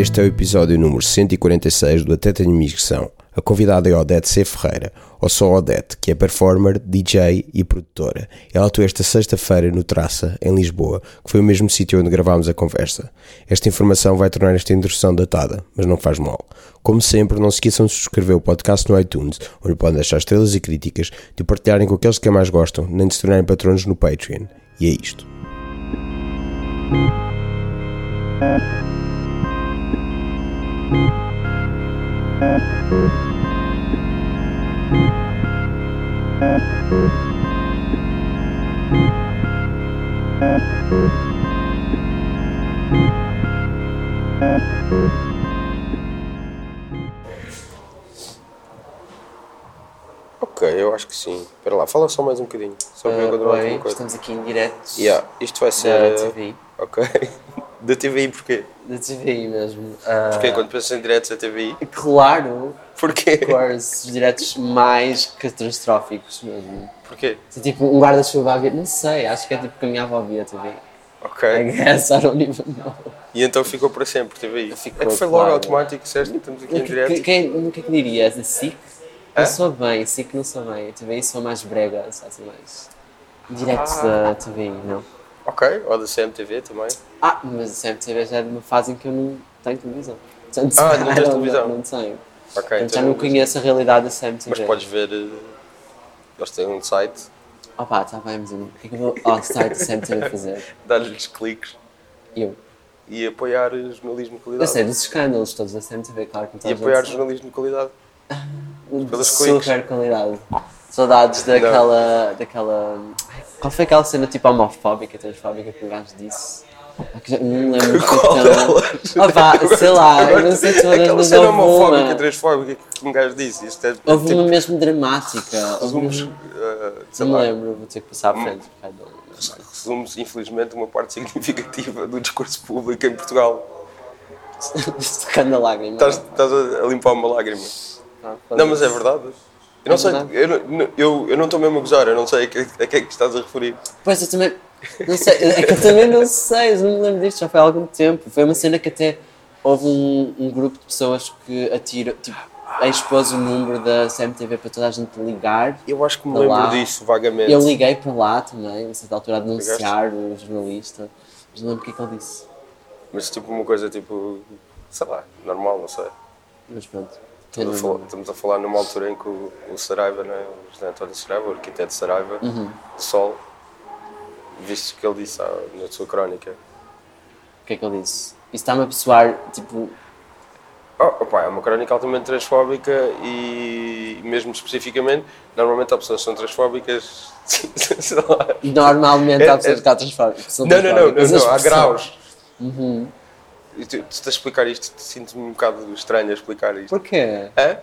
Este é o episódio número 146 do Até Tenho Missão. A convidada é Odete C. Ferreira, ou só Odete, que é performer, DJ e produtora. Ela atuou esta sexta-feira no Traça, em Lisboa, que foi o mesmo sítio onde gravámos a conversa. Esta informação vai tornar esta introdução datada, mas não faz mal. Como sempre, não se esqueçam de subscrever o podcast no iTunes, onde podem deixar estrelas e críticas, de partilharem com aqueles que mais gostam, nem de se tornarem patronos no Patreon. E é isto. Ok, eu acho que sim. Espera lá, fala só mais um bocadinho. Só para eu Uh, bem, alguma coisa. estamos aqui em direto Yeah, isto vai ser. da. Ok. da TVI porquê? Da TVI mesmo. Uh, Porquê quando pensas em diretos da TVI? Claro, Porquê? claro, os diretos mais catastróficos mesmo. Porquê? Se, tipo um guarda-chuva a ver, não sei, acho que é tipo que a minha avó via TV. Ok. I guess, I don't even know. E então ficou para sempre TVI. Ficou, é que foi logo claro. automático, disseste que estamos aqui em direto. que- Quem, o que é que dirias? A SIC? Não sou bem, SIC não sou bem. A TVI sou mais brega, assim mais. Diretos Ah. da TVI, não? Ok, ou da CMTV também. Ah, mas a CMTV já é de uma fase em que eu não tenho televisão. Portanto, Ah, não tens televisão? know, Não tenho. Ok, Portanto, já então- não conheço a realidade da CMTV. Mas podes ver. eh, Eles têm um site, Opa, está bem, mas eu não- o que é que eu vou ao site da CMTV fazer? dar-lhes cliques Eu. e apoiar jornalismo de Eu qualidade. sei dos escândalos todos da CMTV, claro que não E apoiar sabe. jornalismo de qualidade. De pelos super qualidade. Saudades daquela. daquela. Qual foi aquela cena tipo homofóbica, transfóbica que o gajo disse? Ah, já- Não me lembro Qual delas? Opa, sei lá, eu não sei todas, Aquela mas cena homofóbica, uma. transfóbica que um gajo disse. Isto é Houve tipo, uma mesmo dramática. Resumos, mesmo- eh, sei Não lá, lembro, vou ter que passar à frente. resumos, infelizmente, uma parte significativa do discurso público em Portugal. Secando a lágrima. Estás, estás a limpar uma lágrima. Ah, Não, mas é verdade. Eu não sei, eu, eu, eu não estou mesmo a gozar, eu não sei a que, a que é que estás a referir. Pois eu também. Não sei, é que eu também não sei, eu não me lembro disto, já foi há algum tempo. Foi uma cena que até houve um, um grupo de pessoas que atira, tipo, expôs o número da CMTV para toda a gente ligar. Eu acho que me lembro lá. disso vagamente. Eu liguei para lá também, a certa altura, a denunciar o jornalista. Mas não lembro o que é que ele disse. Mas tipo uma coisa tipo, sei lá, normal, não sei. Mas pronto. Estamos a falar, estamos a falar numa altura em que o, o Saraiva, né, o José António Saraiva, o arquiteto Saraiva, Uhum. do Sol, visto que ele disse ah, na sua crónica. O que é que ele disse? Isso está-me a pessoar, tipo, Oh, opá, é uma crónica altamente transfóbica e mesmo especificamente, normalmente há pessoas que são transfóbicas, normalmente É- há pessoas é- que há transfóbicas. são Não, não, não, não, transfóbicas, não, há graus. Uhum. E tu, estás a explicar isto, sinto-me um bocado estranho a explicar isto. Porquê? É?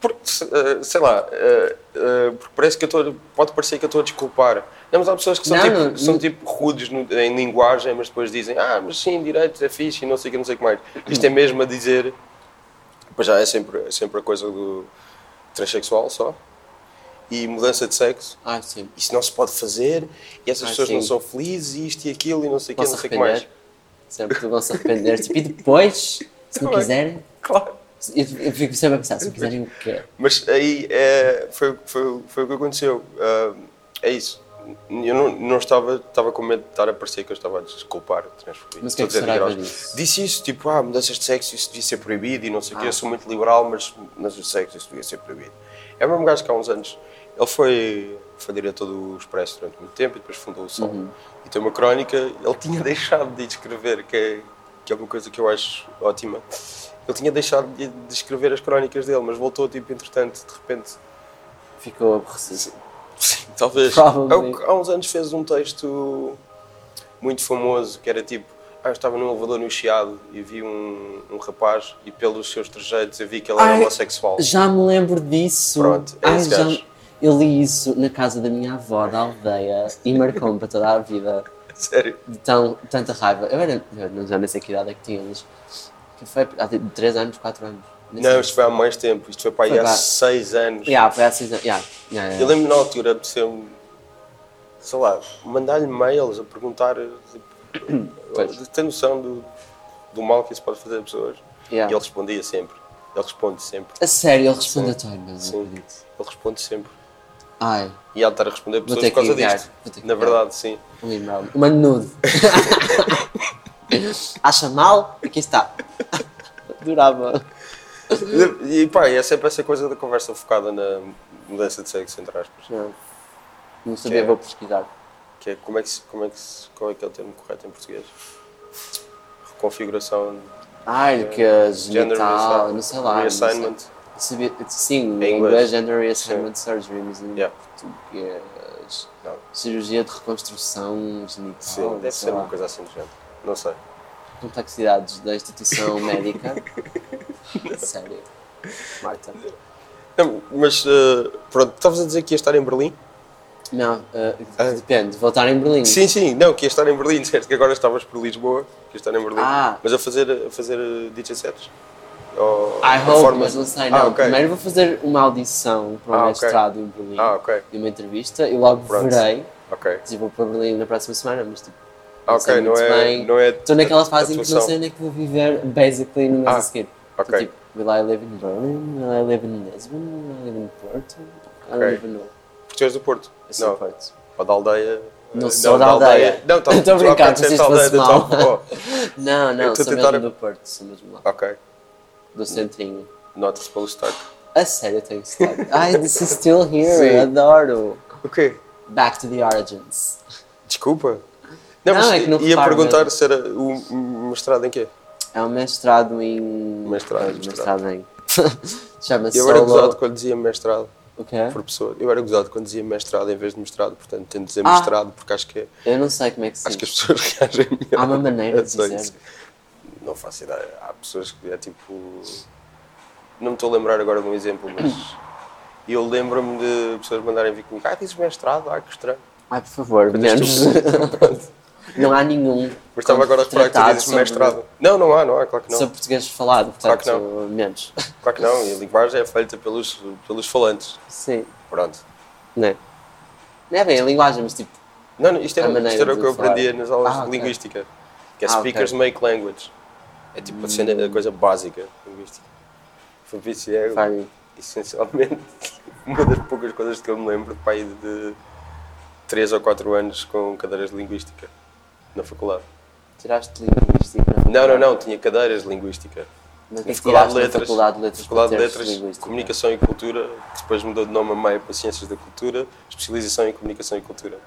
Porque, eh, sei lá, eh, eh, porque parece que eu estou. Pode parecer que eu estou a desculpar. Não, mas há pessoas que são, Não, tipo, não, são não. tipo rudes no- em linguagem, mas depois dizem, ah, mas sim, direitos é fixe e não sei o que, não sei o que mais. Isto é mesmo a dizer. Pois já é sempre, é sempre a coisa do transexual só. E mudança de sexo. Ah, sim. Isso não se pode fazer e essas Ah, pessoas não sim. são felizes e isto e aquilo e não sei o que, não se sei o que mais. Sempre que vão se arrepender. Tipo, e depois, se não quiserem, Claro. eu, eu fico sempre a pensar, se não quiserem o quê? Mas aí é, foi, foi, foi o que aconteceu. Ah, é isso. Eu não, não estava, estava com medo de estar a parecer que eu estava a desculpar transfobia. Mas o que é que Estou a dizer Saraiva grosso. disse? Disse isso, tipo, ah, mudanças de sexo, isso devia ser proibido e não sei o quê. Ah. Eu sou muito liberal, mas mudanças de sexo, isso devia ser proibido. É o mesmo gajo que há uns anos. Ele foi, foi diretor do Expresso durante muito tempo e depois fundou o Sol. Uhum. E tem uma crónica, ele tinha deixado de escrever, que é, que é uma coisa que eu acho ótima. Ele tinha deixado de, de escrever as crónicas dele, mas voltou, tipo, entretanto, de repente. Ficou aborrecido. Sim, talvez. Há, há uns anos fez um texto muito famoso que era tipo: ah, eu estava num elevador no Chiado e vi um, um rapaz e pelos seus trejeitos eu vi que ele era Ai, homossexual. Já me lembro disso. Pronto, é Ai, esse já gajo. Eu li isso na casa da minha avó, da aldeia, e marcou-me para toda a vida. Sério. De tão, tanta raiva. Eu era, eu não- sei que idade é que tinha, mas foi há tipo 3 anos, 4 anos. Não, isto foi há mais tempo. Isto foi para aí há pá. 6 anos. Yeah, foi há 6 anos. Yeah, yeah, yeah. Eu lembro na altura apeteceu-me, sei lá, mandar-lhe mails a perguntar. Tipo, Pois. tem noção do, do mal que isso pode fazer a pessoas? Yeah. E ele respondia sempre. Ele responde sempre. A sério, ele responde a Toy, mas Sim. não acredito. Ele responde sempre. Ai, E há de estar a responder pessoas por causa disto. Na verdade, sim. um e-mail. Uma nude. Acha mal? Aqui está. Adorava. E, pá, é sempre essa coisa da conversa focada na mudança de sexo, entre aspas. Não, não sabia, é- vou pesquisar. Que é como é que, se- como é que, se- qual é que é o termo correto em português? Reconfiguração, Ai, que gender genital, não sei lá. reassignment. Sim, Em inglês. Gender Reassignment Surgery, mas em Yeah. português. Não. Cirurgia de reconstrução genital. Sim, deve ser lá. uma coisa assim do género. Não sei. Complexidades da instituição médica. Sério. Marta. Não, mas uh, pronto, estavas a dizer que ia estar em Berlim? Não, uh, Ah. depende. Voltar em Berlim. Sim, sim, não, que ia estar em Berlim, disseste que agora estavas por Lisboa, que ia estar em Berlim. Ah. Mas a fazer, a fazer DJ sets? Ou I hope, mas não sei, não. Ah, ok. Primeiro vou fazer uma audição para o Ah, mestrado em Berlim Ah, ok, e uma entrevista e logo Pronto. verei ok. se vou para Berlim na próxima semana, mas tipo, Ah, Não sei ok, não é, bem. não é. estou naquela fase em que não sei onde é que vou viver, basically, no mês Ah, a seguir. Estou ok. tipo, will I live in Berlin? Will I live in Lisbon? Will I live in Porto? I don't even know. Porque tu és do Porto? Eu sou não, Porto. ou da aldeia. Não sou da aldeia. Não, tá- Estou a tu há brincar, se disseste aldeia da mal. tua avó. Não, não, estou sou a mesmo do Porto, sou mesmo lá. Ok, Do centrinho. not supposed to start. A sério, tenho que estar. Ai, this is still here, Sim. adoro. O quê? Back to the origins. Desculpa. Não, Não, é que não ia reparo perguntar se era o mestrado em quê? É um mestrado em. Mestrado, Pois, mestrado. mestrado em. Chama-se Eu era Solo. gozado quando dizia mestrado, O quê? por pessoa. Eu era gozado quando dizia mestrado em vez de mestrado, portanto tento dizer Ah. mestrado porque acho que, é- Eu não sei como é que se acho que as pessoas reagem melhor. Há uma maneira de dizer. Não faço ideia. Há pessoas que é tipo. Não me estou a lembrar agora de um exemplo, mas. Eu lembro-me de pessoas mandarem vir comigo. Ah, dizes mestrado? Ah, que estranho. Ai, por favor, menos. estúpidas. não há nenhum. Mas estava agora a reparar que tu dizes sobre- mestrado. Não, não há, não há, claro que não. Sobre português falado, Claro portanto, que menos. Claro que não. E a linguagem é feita pelos, pelos falantes. Sim. Pronto. Não é? Não é bem a linguagem, mas tipo. Não, não, isto era, isto era o que eu aprendia nas aulas Ah, de ok. linguística. Que é Ah, speakers ok. make language. É tipo a, cena, a coisa básica de linguística. Foi é essencialmente uma das poucas coisas que eu me lembro de pai de 3 ou 4 anos com cadeiras de linguística na faculdade. Tiraste linguística. Não, não, não, tinha cadeiras de linguística. Mas que é faculdade de letras, faculdade de letras? faculdade de letras, linguística? comunicação e cultura, que depois mudou de nome a meio para ciências da cultura, especialização em comunicação e cultura.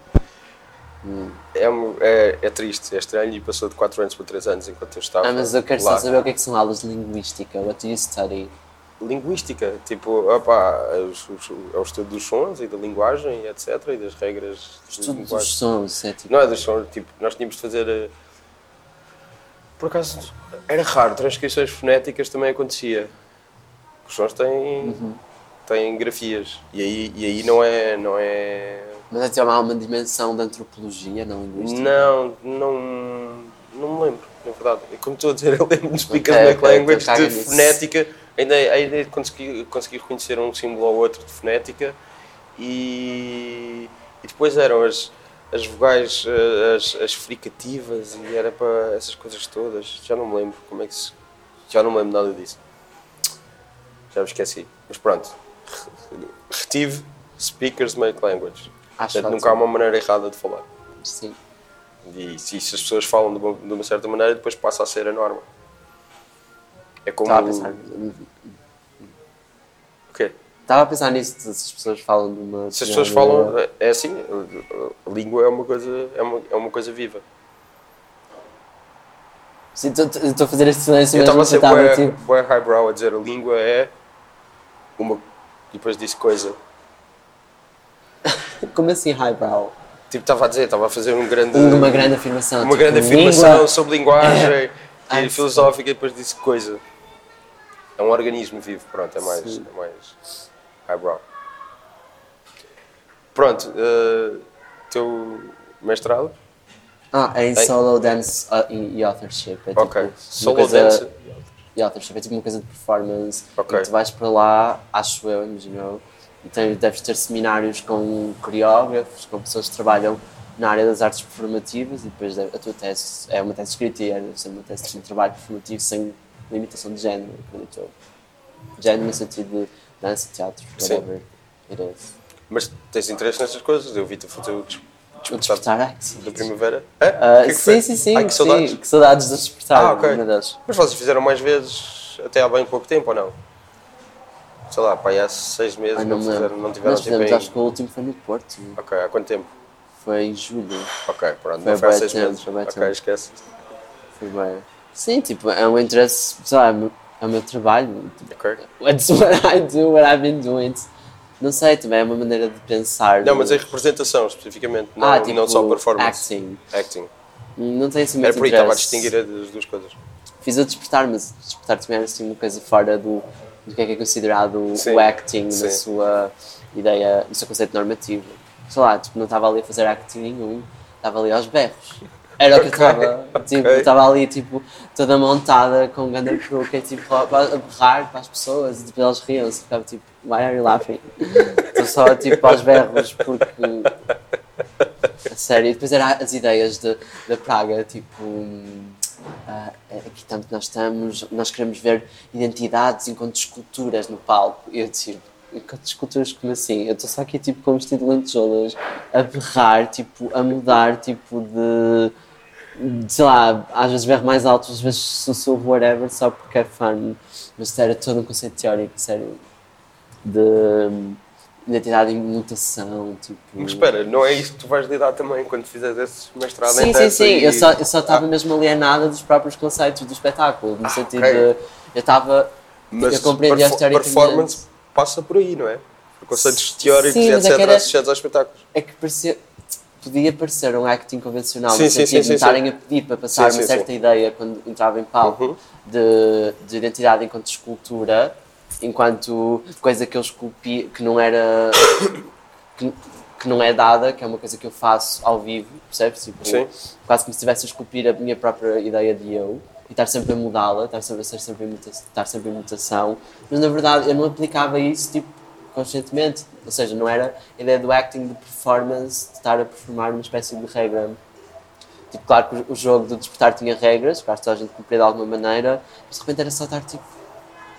É, é, é triste, é estranho e passou de 4 anos para 3 anos enquanto eu estava Ah, mas eu quero lá. só saber o que é que são aulas de linguística. What do you study? Linguística, tipo, opá, é o, é estudo dos sons e da linguagem etc. e das regras Estudo dos sons, é tipo. Não é dos sons, tipo, nós tínhamos de fazer. eh, Por acaso, era raro, transcrições fonéticas também acontecia. Os sons têm, Uhum. têm grafias. E aí, e aí não é. Não é Mas é tipo, há uma dimensão de antropologia na linguística? não, não, não me lembro, na verdade. E como estou a dizer, eu lembro de Speakers Ok, Make ok, Language, de nisso. fonética. Ainda, ainda consegui, consegui reconhecer um símbolo ou outro de fonética. E, e depois eram as, as vogais, eh, as, as fricativas, e era para essas coisas todas. Já não me lembro como é que se. Já não me lembro nada disso. Já me esqueci. Mas pronto. Retive Speakers Make Language. Acho Portanto, nunca há uma maneira errada de falar. Sim. E se, se as pessoas falam de uma, de uma certa maneira, depois passa a ser a norma. É como. Estava a pensar. O quê? Estava a pensar nisso, se as pessoas falam de uma. Se as pessoas falam. É assim, a, língua é uma coisa, é uma, é uma coisa viva. Sim, estou a fazer este silêncio Eu estava a ser bué, tipo. highbrow a dizer a língua é uma. Depois disse coisa. Como assim, highbrow? Tipo, estava a dizer, estava a fazer um grande, Uma grande afirmação. uma tipo, grande língua- afirmação sobre linguagem Ah, e filosófica e depois disse coisa. É um organismo vivo, pronto, é mais, Sim. é mais highbrow. Pronto, eh, teu mestrado? Ah, é em Tem- solo dance uh, e, authorship. É tipo ok. Solo dance? E authorship é tipo uma coisa de performance. Ok. Tu vais para lá, acho eu, imagino e tens, deves ter seminários com coreógrafos, com pessoas que trabalham na área das artes performativas e depois a tua tese é uma tese escrita e é uma tese de um trabalho performativo sem limitação de género, acredito eu. Género no sentido de dança, teatro, Sim. whatever it is. Mas tens interesse nessas coisas? Eu vi-te fazer o des- O despertar sim. da primavera. É? Ah, O que é que sim, sim, sim, Ai, que sim, saudades. que saudades do despertar, Ah. Mas vocês fizeram mais vezes até há bem pouco tempo ou não? Sei lá, pá, aí há seis meses Ai, não, não fizeram, não tiveram Nós fizemos, em... acho que o último foi no Porto, Ok, há quanto tempo? foi em julho, Ok, pronto, Foi não foi há seis tempo, meses. foi Ok, tempo. esquece. foi bem. Sim, tipo, é um interesse, sei lá, é o meu- é trabalho, tipo, Ok. What's what I do, what I've been doing. Não sei, também é uma maneira de pensar. Não, mas é representação especificamente, não, ah, tipo, não só performance. acting. Acting. Não tem assim Era muito por aí, estava a distinguir as duas coisas. Fiz o despertar, mas despertar também era assim uma coisa fora do, do que é que é considerado Sim, o acting sim. na sua ideia, no seu conceito normativo. Sei lá, tipo, não estava ali a fazer acting nenhum, estava ali aos berros. Era o que eu estava, tipo, ok. estava ali, tipo, toda montada com um grande peruca, tipo, a berrar para as pessoas, e tipo, eles riam-se, ficava tipo, why are you laughing? Estou só, tipo, aos berros, porque... A sério, e depois eram as ideias de, da Praga, tipo... ah, aqui tanto nós estamos, nós queremos ver identidades enquanto esculturas no palco. E eu tipo, enquanto esculturas como assim? Eu estou só aqui tipo com vestido de lentejoulas, a berrar, tipo, a mudar, tipo de... sei lá, às vezes berro mais alto, às vezes sussurro, whatever, só porque é fun. Mas era todo um conceito teórico, sério, de hum, identidade em mutação, tipo... Mas espera, não é isso que tu vais lidar também quando fizeres esse mestrado em Sim, sim, sim. e- Eu só estava Ah, mesmo alienada dos próprios conceitos do espetáculo, no sentido ok. de. Eu estava. mas eu compreendi a perfo- teoricamente. performance passa por aí, não é? Por conceitos teóricos Sim, e mas é etc. era- associados aos espetáculos. É que parecia. Podia parecer um acting convencional, Sim, no sim, sentido sim, de sim, estarem sim. a pedir para passar Sim, uma sim, certa sim. ideia quando entrava em palco Uhum. de, de identidade enquanto escultura, enquanto coisa que eu esculpi que não era. que, que não é dada, que é uma coisa que eu faço ao vivo, percebes? Tipo, Sim. quase como se estivesse a esculpir a minha própria ideia de eu e estar sempre a mudá-la, estar sempre a ser sempre em muta- estar sempre em mutação, mas na verdade eu não aplicava isso tipo conscientemente, ou seja, não era a ideia do acting de performance, de estar a performar uma espécie de regra. Tipo, claro que o- jogo do despertar tinha regras, acho que toda a gente cumpria de alguma maneira, mas de repente era só estar tipo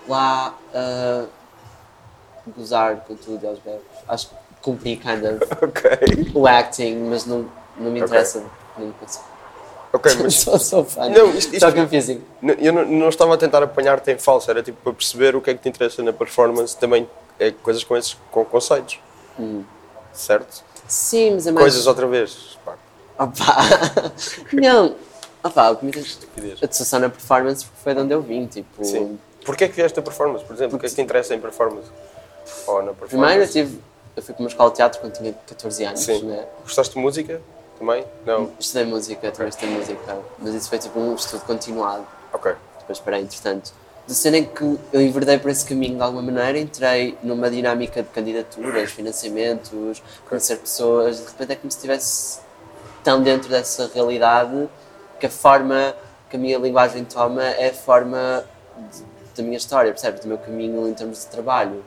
lá a gozar com tudo aos berros. Acho que cumpri kind of Ok. o acting, mas não, não me interessa. Consigo. Ok, mas sou, sou fã. Não, isto- isto- Só confusing. n- eu não, não estava a tentar apanhar-te em falso, era tipo para perceber o que é que te interessa na performance também, é coisas com esses com conceitos. Hum. Certo? Sim, mas é mais. Coisas outra vez. Pá, Opa! não! Opa, o que me. A discussão na performance porque foi de onde eu vim. Tipo, Sim. Porquê é que vieste a performance, por exemplo? O que é que te interessa em performance? Ou na performance? primeiro eu tive. Eu fui para uma escola de teatro quando tinha 14 anos, Sim. né? Gostaste de música também? Não? Estudei música, também estudei música, mas isso foi tipo um estudo continuado. Ok. depois parei, entretanto. De cena em que eu enverdei por esse caminho de alguma maneira, entrei numa dinâmica de candidaturas, financiamentos, conhecer pessoas, de repente é como se estivesse tão dentro dessa realidade que a forma que a minha linguagem toma é a forma de- da minha história, percebes? Do meu caminho em termos de trabalho.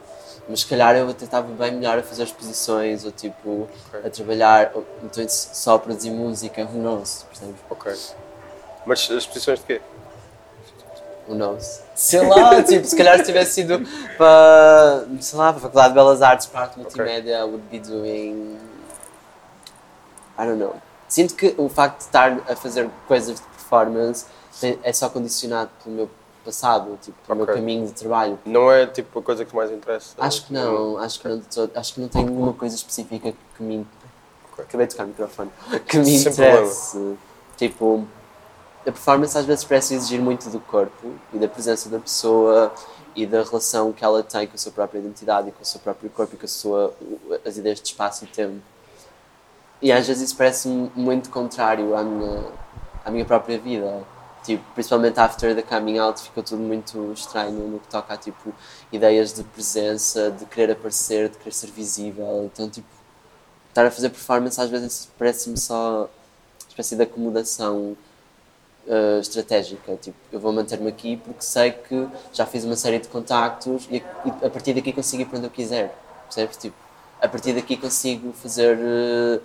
Mas se calhar eu até estava bem melhor a fazer exposições ou tipo Ok. a trabalhar, ou então só a produzir música, who knows, percebes? Ok. Mas as posições de quê? Who knows? Sei lá, tipo, se calhar se tivesse sido para, sei lá, para a Faculdade de Belas Artes, parte multimédia, I would be doing. I don't know. Sinto que o facto de estar a fazer coisas de performance é só condicionado pelo meu passado, tipo, pelo Ok. meu caminho de trabalho. Não é tipo a coisa que mais interessa? Acho que não, acho que não, acho que não tem nenhuma coisa específica que me. Ok. Acabei de tocar o microfone. Que me Sem interesse. Tipo, a performance às vezes parece exigir muito do corpo e da presença da pessoa e da relação que ela tem com a sua própria identidade e com o seu próprio corpo e com a sua, as ideias de espaço e tempo. E às vezes isso parece-me muito contrário à minha, à minha própria vida. Tipo, principalmente after the coming out ficou tudo muito estranho no que toca a tipo, ideias de presença, de querer aparecer, de querer ser visível. Então, tipo, estar a fazer performance às vezes parece-me só uma espécie de acomodação uh, estratégica. Tipo, eu vou manter-me aqui porque sei que já fiz uma série de contactos e a partir daqui consigo ir para onde eu quiser. Percebes? Tipo, a partir daqui consigo fazer uh,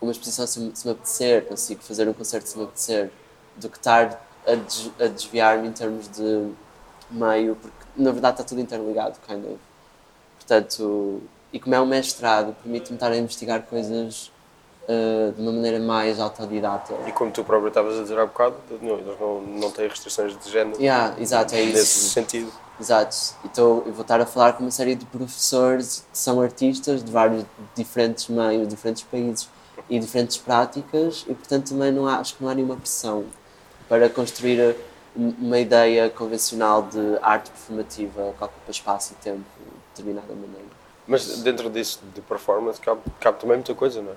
uma exposição se, me- se me apetecer, consigo fazer um concerto se me apetecer, do que estar a, des- a desviar-me em termos de meio, porque na verdade está tudo interligado, kind of. Portanto, e como é um mestrado, permite-me estar a investigar coisas uh, de uma maneira mais autodidata. E como tu próprio estavas a dizer há bocado, não, não, não têm restrições de género Yeah, exato, é nesse isso. sentido. Exato. Então eu vou estar a falar com uma série de professores que são artistas de vários diferentes meios, diferentes países e diferentes práticas e portanto também não há, acho que não há nenhuma pressão para construir um- uma ideia convencional de arte performativa que ocupa espaço e tempo de determinada maneira. Mas dentro disso de performance cabe, cabe também muita coisa, não é?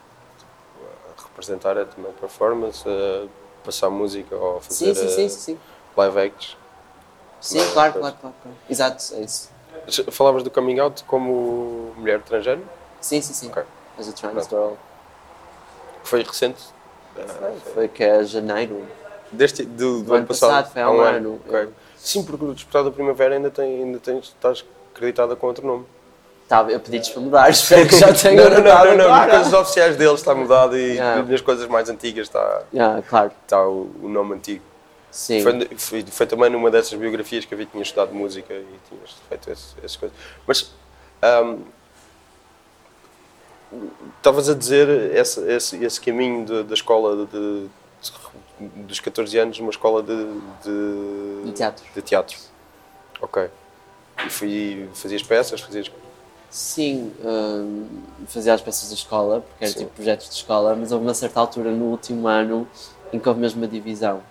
Tipo, representar é também performance, passar música ou fazer sim, eh, sim, sim, sim. live acts. Sim, claro, claro, claro, claro. Exato, é isso. Falavas do coming out como mulher transgênero, Sim, sim, sim. Ok. As a trans girl. foi recente, Foi que é janeiro. Deste, do, do Do ano passado, foi há um ano. ok. Sim, porque o Despertar da Primavera ainda, tem, ainda tens, estás acreditada com outro nome. Tava, eu pedi-lhes para mudar, espero que já tenham Não, não, não, não, não, nas coisas oficiais deles está mudado e Yeah. nas coisas mais antigas está, Yeah, claro, está o, o nome antigo. sim. Foi, foi, foi também numa dessas biografias que eu vi que tinha estudado música e tinhas feito esse, essas coisas. Mas ahm, estavas a dizer esse, esse, esse caminho de- da escola de, de- dos 14 anos, uma escola de, de, De teatro. de teatro. Ok. E fui, fazias peças, fazias. Sim, hum, fazia as peças da escola, porque era Sim. tipo projetos de escola, mas houve uma certa altura no último ano em que houve mesmo uma divisão.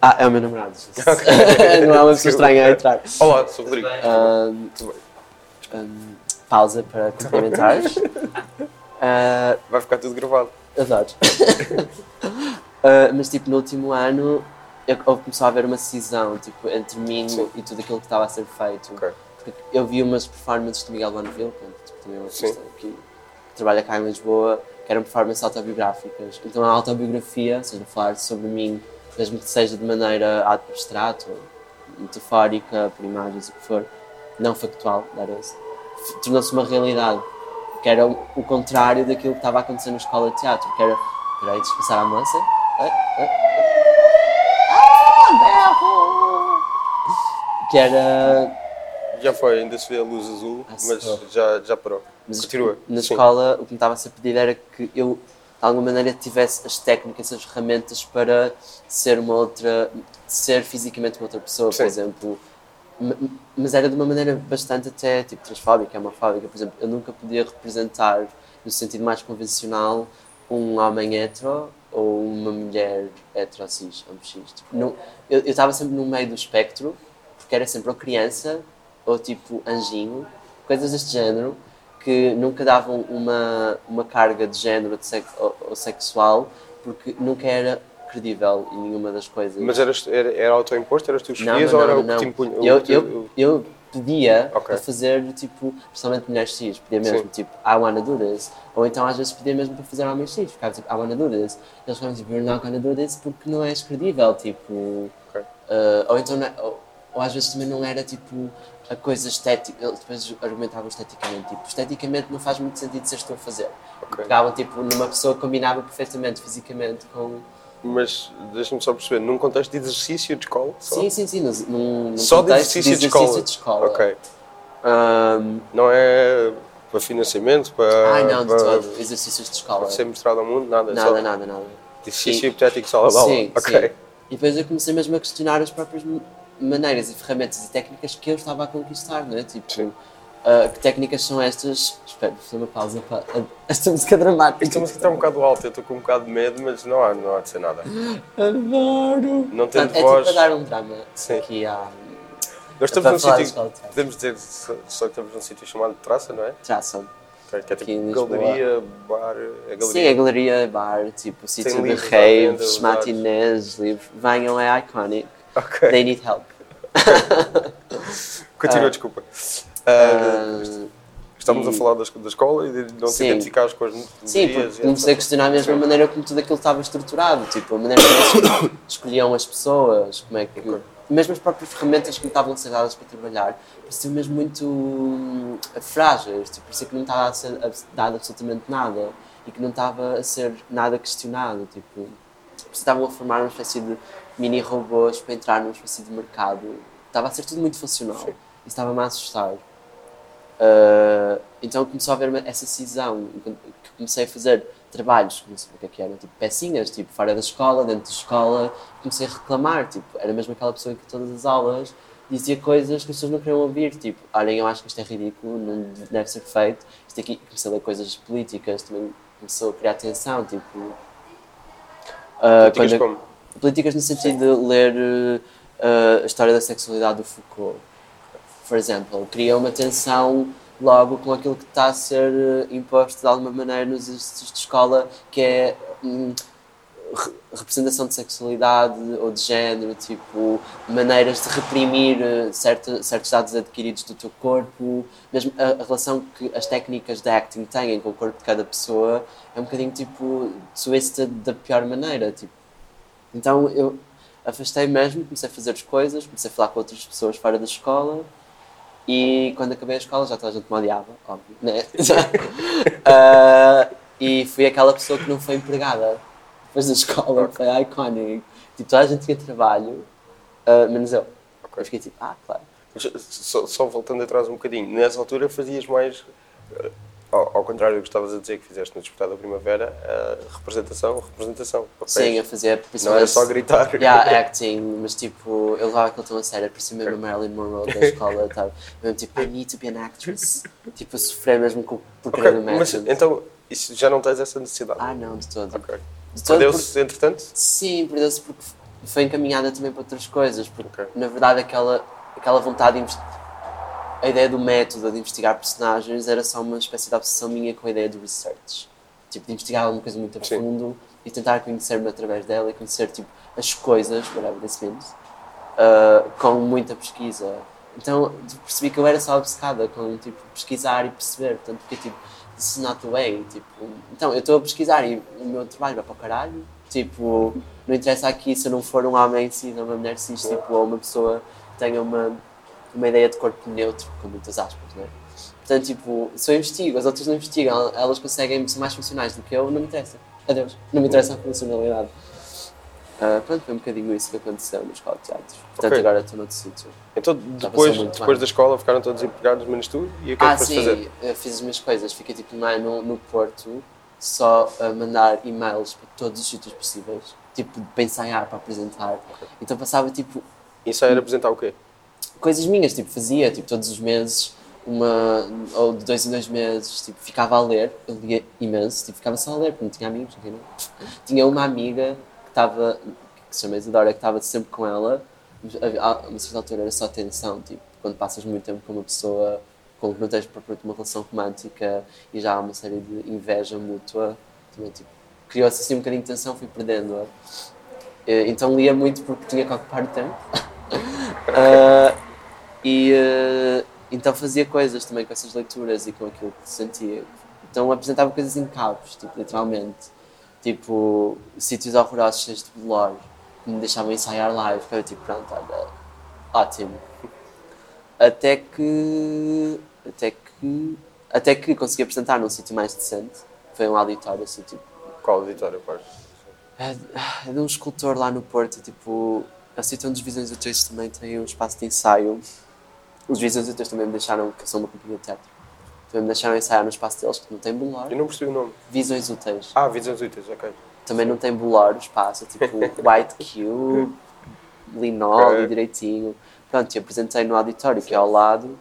Ah, é o meu namorado. Não é uma pessoa estranha a entrar. Olá, sou o Rodrigo. Hum, hum, pausa para complementares. Ah, Vai ficar tudo gravado. Adoro. Ah, mas tipo, no último ano eu, houve- começou a haver uma cisão tipo, entre mim Sim. e tudo aquilo que estava a ser feito. Ok. Porque eu vi umas performances de Miguel Bonneville, que tipo, também é um artista que trabalha cá em Lisboa, que eram performances autobiográficas. Então a autobiografia, ou seja, falar sobre mim, mesmo que seja de maneira abstrata, metafórica, por imagens, o que for, não factual, tornou-se uma realidade. Que era o, contrário daquilo que estava a acontecer na escola de teatro, que era. Peraí, eu passar a ambulância. Ai, ai. Berro! Que era. Já foi, ainda se vê a luz azul, Ah, mas sim. já, já parou. Mas Continua. na Sim. escola o que me estava a ser pedido era que eu, de alguma maneira, tivesse as técnicas, as ferramentas para ser uma outra, ser fisicamente uma outra pessoa, por Sim. exemplo. M- m- Mas era de uma maneira bastante até tipo transfóbica, homofóbica. Por exemplo, eu nunca podia representar, no sentido mais convencional, um homem hetero ou uma mulher hetero cis, ou X. Tipo, não- eu eu estava sempre no meio do espectro, porque era sempre ou criança ou tipo anjinho, coisas deste género, que nunca davam uma, uma carga de género de ou, ou sexual, porque nunca era credível em nenhuma das coisas. Mas eras, era, era autoimposto? Eras tu escolhias ou era não, o que não. te impunha? Eu, te- eu, o- eu pedia Ok. a fazer, tipo, principalmente mulheres cis, pedia mesmo, Sim. tipo, I wanna do this. Ou então às vezes pedia mesmo para fazer homens cis, ficava tipo, I wanna do this. Eles ficavam tipo, you're not gonna do this porque não és credível, tipo. Ok. Uh, ou então, é- ou, ou às vezes também não era tipo a coisa estética, eles depois argumentavam esteticamente, tipo, esteticamente não faz muito sentido ser estou a fazer. Ok. Pegavam tipo numa pessoa que combinava perfeitamente fisicamente com. Mas deixa-me só perceber, num contexto de exercício de escola? Só, Sim, sim, sim, num, num, Só de exercício de escola? de escola. Ok. Um, Não é para financiamento, para, Ai não, de para, todo. Exercícios de escola. para ser mostrado ao mundo? Nada, Nada, só nada, nada. exercício hipotético de aula? Sim, ok. sim. E depois eu comecei mesmo a questionar as próprias maneiras e ferramentas e técnicas que eu estava a conquistar, não é? Tipo, Sim. Ah, que técnicas são estas? Espera, vou fazer uma pausa para esta música dramática. Esta música está um bocado alta, eu estou com um bocado de medo, mas não há, não há de ser nada. Adoro! Não tendo Portanto, é voz. tipo para dar um drama Sim. aqui à Nós estamos para num da sítio, podemos dizer só, que estamos num sítio chamado Traça, não é? tração. Que é Aqui tipo Lisboa. galeria, bar, é galeria. Sim, a galeria, bar, tipo, sítio de raves, matinés, livros. Venham, é iconic. Ok, They need help. continua, Ah. desculpa. Ah, estamos a e- falar da, esco- da escola e de não te identificares com as Sim, porque comecei a questionar mesmo a maneira como tudo aquilo estava estruturado, tipo, a maneira como eles escolhiam as pessoas, como é que... Mesmo as próprias ferramentas que me estavam a ser dadas para trabalhar, pareciam mesmo muito hum, frágeis, tipo, parecia que não estava a ser dado absolutamente nada e que não estava a ser nada questionado, tipo, estavam a formar uma espécie de mini robôs para entrar numa espécie de mercado estava a ser tudo muito funcional. Sim. E estava-me a assustar. Uh, então começou a haver essa cisão. Que comecei a fazer trabalhos, a ver o que é eram, tipo pecinhas, tipo fora da escola, dentro da escola. Comecei a reclamar, tipo, era mesmo aquela pessoa que todas as aulas dizia coisas que as pessoas não queriam ouvir, tipo, olhem, eu acho que isto é ridículo, não deve ser feito. Isto aqui comecei a ler coisas políticas, também começou a criar tensão, tipo. Uh, políticas quando, como? Políticas no sentido Sim. de ler uh, a história da sexualidade do Foucault. Por exemplo, cria uma tensão logo com aquilo que está a ser uh, imposto de alguma maneira nos exercícios de escola, que é. Um, representação de sexualidade ou de género, tipo, maneiras de reprimir eh, certo, certos dados adquiridos do teu corpo, mesmo a, a, relação que as técnicas de acting têm com o corpo de cada pessoa é um bocadinho tipo twisted da pior maneira, tipo. Então eu afastei mesmo, comecei a fazer as coisas, comecei a falar com outras pessoas fora da escola e quando acabei a escola já toda a gente me odiava, óbvio, né? uh, e fui aquela pessoa que não foi empregada depois da escola, okay. foi iconic. Tipo, toda a gente tinha trabalho, uh, menos eu. Okay. Eu fiquei tipo, ah, claro. Só, só, voltando atrás um bocadinho, nessa altura fazias mais, ao, ao, contrário do que estavas a dizer que fizeste no Despertar da Primavera, uh, representação, representação. Papéis. Sim, eu fazia Não era só gritar. Yeah, acting, mas tipo, eu levava aquilo tão a sério, parecia mesmo a Marilyn Monroe da escola, tá? mesmo tipo, I need to be an actress. tipo, a sofrer mesmo com, por okay, querer mas, Então, isso já não tens essa necessidade? Ah, não, de todo. Okay. Perdeu-se, entretanto? Sim, perdeu-se porque foi encaminhada também para outras coisas. Porque, okay. na verdade, aquela, aquela vontade de investigar. A ideia do método de investigar personagens era só uma espécie de obsessão minha com a ideia do research. Tipo, de investigar alguma coisa muito a fundo Sim. e tentar conhecer-me através dela e conhecer tipo, as coisas, whatever this means, uh, com muita pesquisa. Então percebi que eu era só obcecada com tipo, pesquisar e perceber. Portanto, porque tipo this is not the way. Tipo, então, eu estou a pesquisar e o meu trabalho vai para o caralho. Tipo, não interessa aqui se eu não for um homem cis ou uma mulher cis, tipo, ou uma pessoa que tenha uma, uma ideia de corpo neutro, com muitas aspas, não é? Portanto, tipo, se eu investigo, as outras não investigam, elas conseguem ser mais funcionais do que eu, não me interessa. Adeus. Não me interessa a funcionalidade. Uh, pronto, foi um bocadinho isso que aconteceu na escola de teatros. Portanto, okay. agora estou noutro sítio. Então, depois, depois da escola, ficaram todos empregados, menos tu? E o que é ah, que sim, fazer? Eu fiz as minhas coisas. Fiquei tipo um ano no Porto, só a mandar e-mails para todos os sítios possíveis. Tipo, para ensaiar, para apresentar. Então passava tipo. Ensaiar apresentar o quê? Coisas minhas, tipo, fazia, tipo, todos os meses uma ou de dois em dois meses tipo ficava a ler eu lia imenso tipo ficava só a ler porque não tinha amigos não tinha uma amiga estava, que se chama Isadora, que estava sempre com ela, a uma certa altura era só tensão, tipo, quando passas muito tempo com uma pessoa com que não tens propriamente uma relação romântica e já há uma série de inveja mútua, também, tipo, criou-se assim um bocadinho de tensão, fui perdendo-a. Então lia muito porque tinha que ocupar o tempo. uh, e uh, então fazia coisas também com essas leituras e com aquilo que sentia. Então apresentava coisas em cabos, tipo, literalmente tipo, sítios horrorosos cheios de blog que me deixavam ensaiar lá e ficava tipo, pronto, olha, ótimo. Até que. Até que. Até que consegui apresentar num sítio mais decente. Foi um auditório assim, tipo. Qual auditório, quais? É, é de um escultor lá no Porto, tipo. É o sítio onde os Visões Úteis também têm um espaço de ensaio. Os Visões Úteis também me deixaram, que são uma companhia de teatro também me deixaram ensaiar no espaço deles, que não tem bolar. Eu não percebi o nome. Visões Úteis. Ah, Visões Úteis, ok. Também não tem bolar o espaço, é tipo White Cube, linóleo direitinho. Pronto, e apresentei no auditório, que é ao lado,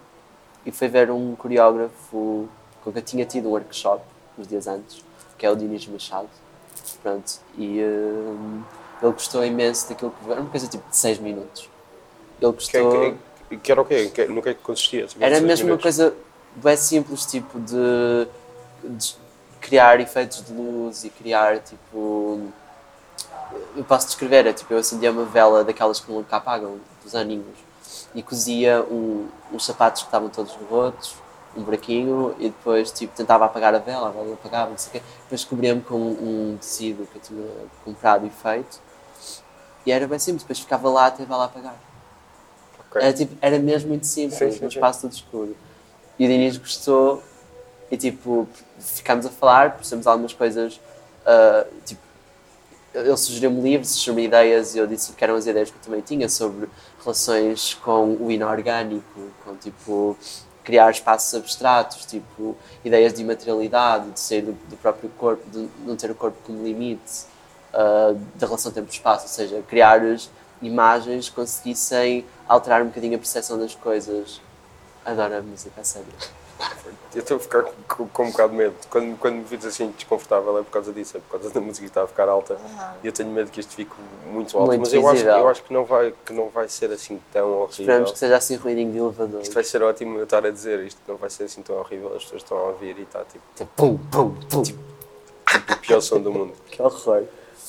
e fui ver um coreógrafo com quem eu tinha tido um workshop uns dias antes, que é o Dinis Machado. Pronto, e um, ele gostou imenso daquilo que era uma coisa tipo de 6 minutos. Ele gostou. Que, que, que era o quê? Que, no que é que consistia? Era mesmo uma coisa bem simples, tipo de, de, criar efeitos de luz e criar tipo. Eu posso descrever, é tipo, eu acendia uma vela daquelas que nunca apagam, dos aninhos, e cozia um, uns sapatos que estavam todos rotos, um buraquinho, e depois tipo, tentava apagar a vela, a vela apagava, não sei o quê. Depois cobria-me com um, tecido que eu tinha comprado e feito, e era bem simples, depois ficava lá até a vela apagar. Okay. Era, tipo, era mesmo muito simples, sim, sim, um espaço todo escuro. E o Diniz gostou e tipo, ficámos a falar, percebemos algumas coisas, uh, tipo, ele sugeriu-me livros sobre ideias e eu disse que eram as ideias que eu também tinha sobre relações com o inorgânico, com tipo criar espaços abstratos, tipo ideias de imaterialidade, de ser do, do próprio corpo, de não ter o corpo como limite uh, da relação tempo-espaço, ou seja, criar imagens que conseguissem alterar um bocadinho a percepção das coisas. Adoro a música, a sério. Eu estou a ficar com, com, um bocado de medo. Quando, quando me fiz assim desconfortável é por causa disso, é por causa da música que está a ficar alta. E eu tenho medo que isto fique muito alto. Muito mas eu acho, eu acho que não, vai, que não vai ser assim tão horrível. Esperamos que seja assim ruidinho de elevador. Isto vai ser ótimo eu estar a dizer isto, não vai ser assim tão horrível. As pessoas estão a ouvir e está tipo. tipo pum, pum, pum. Tipo, tipo o pior som do mundo. que horror.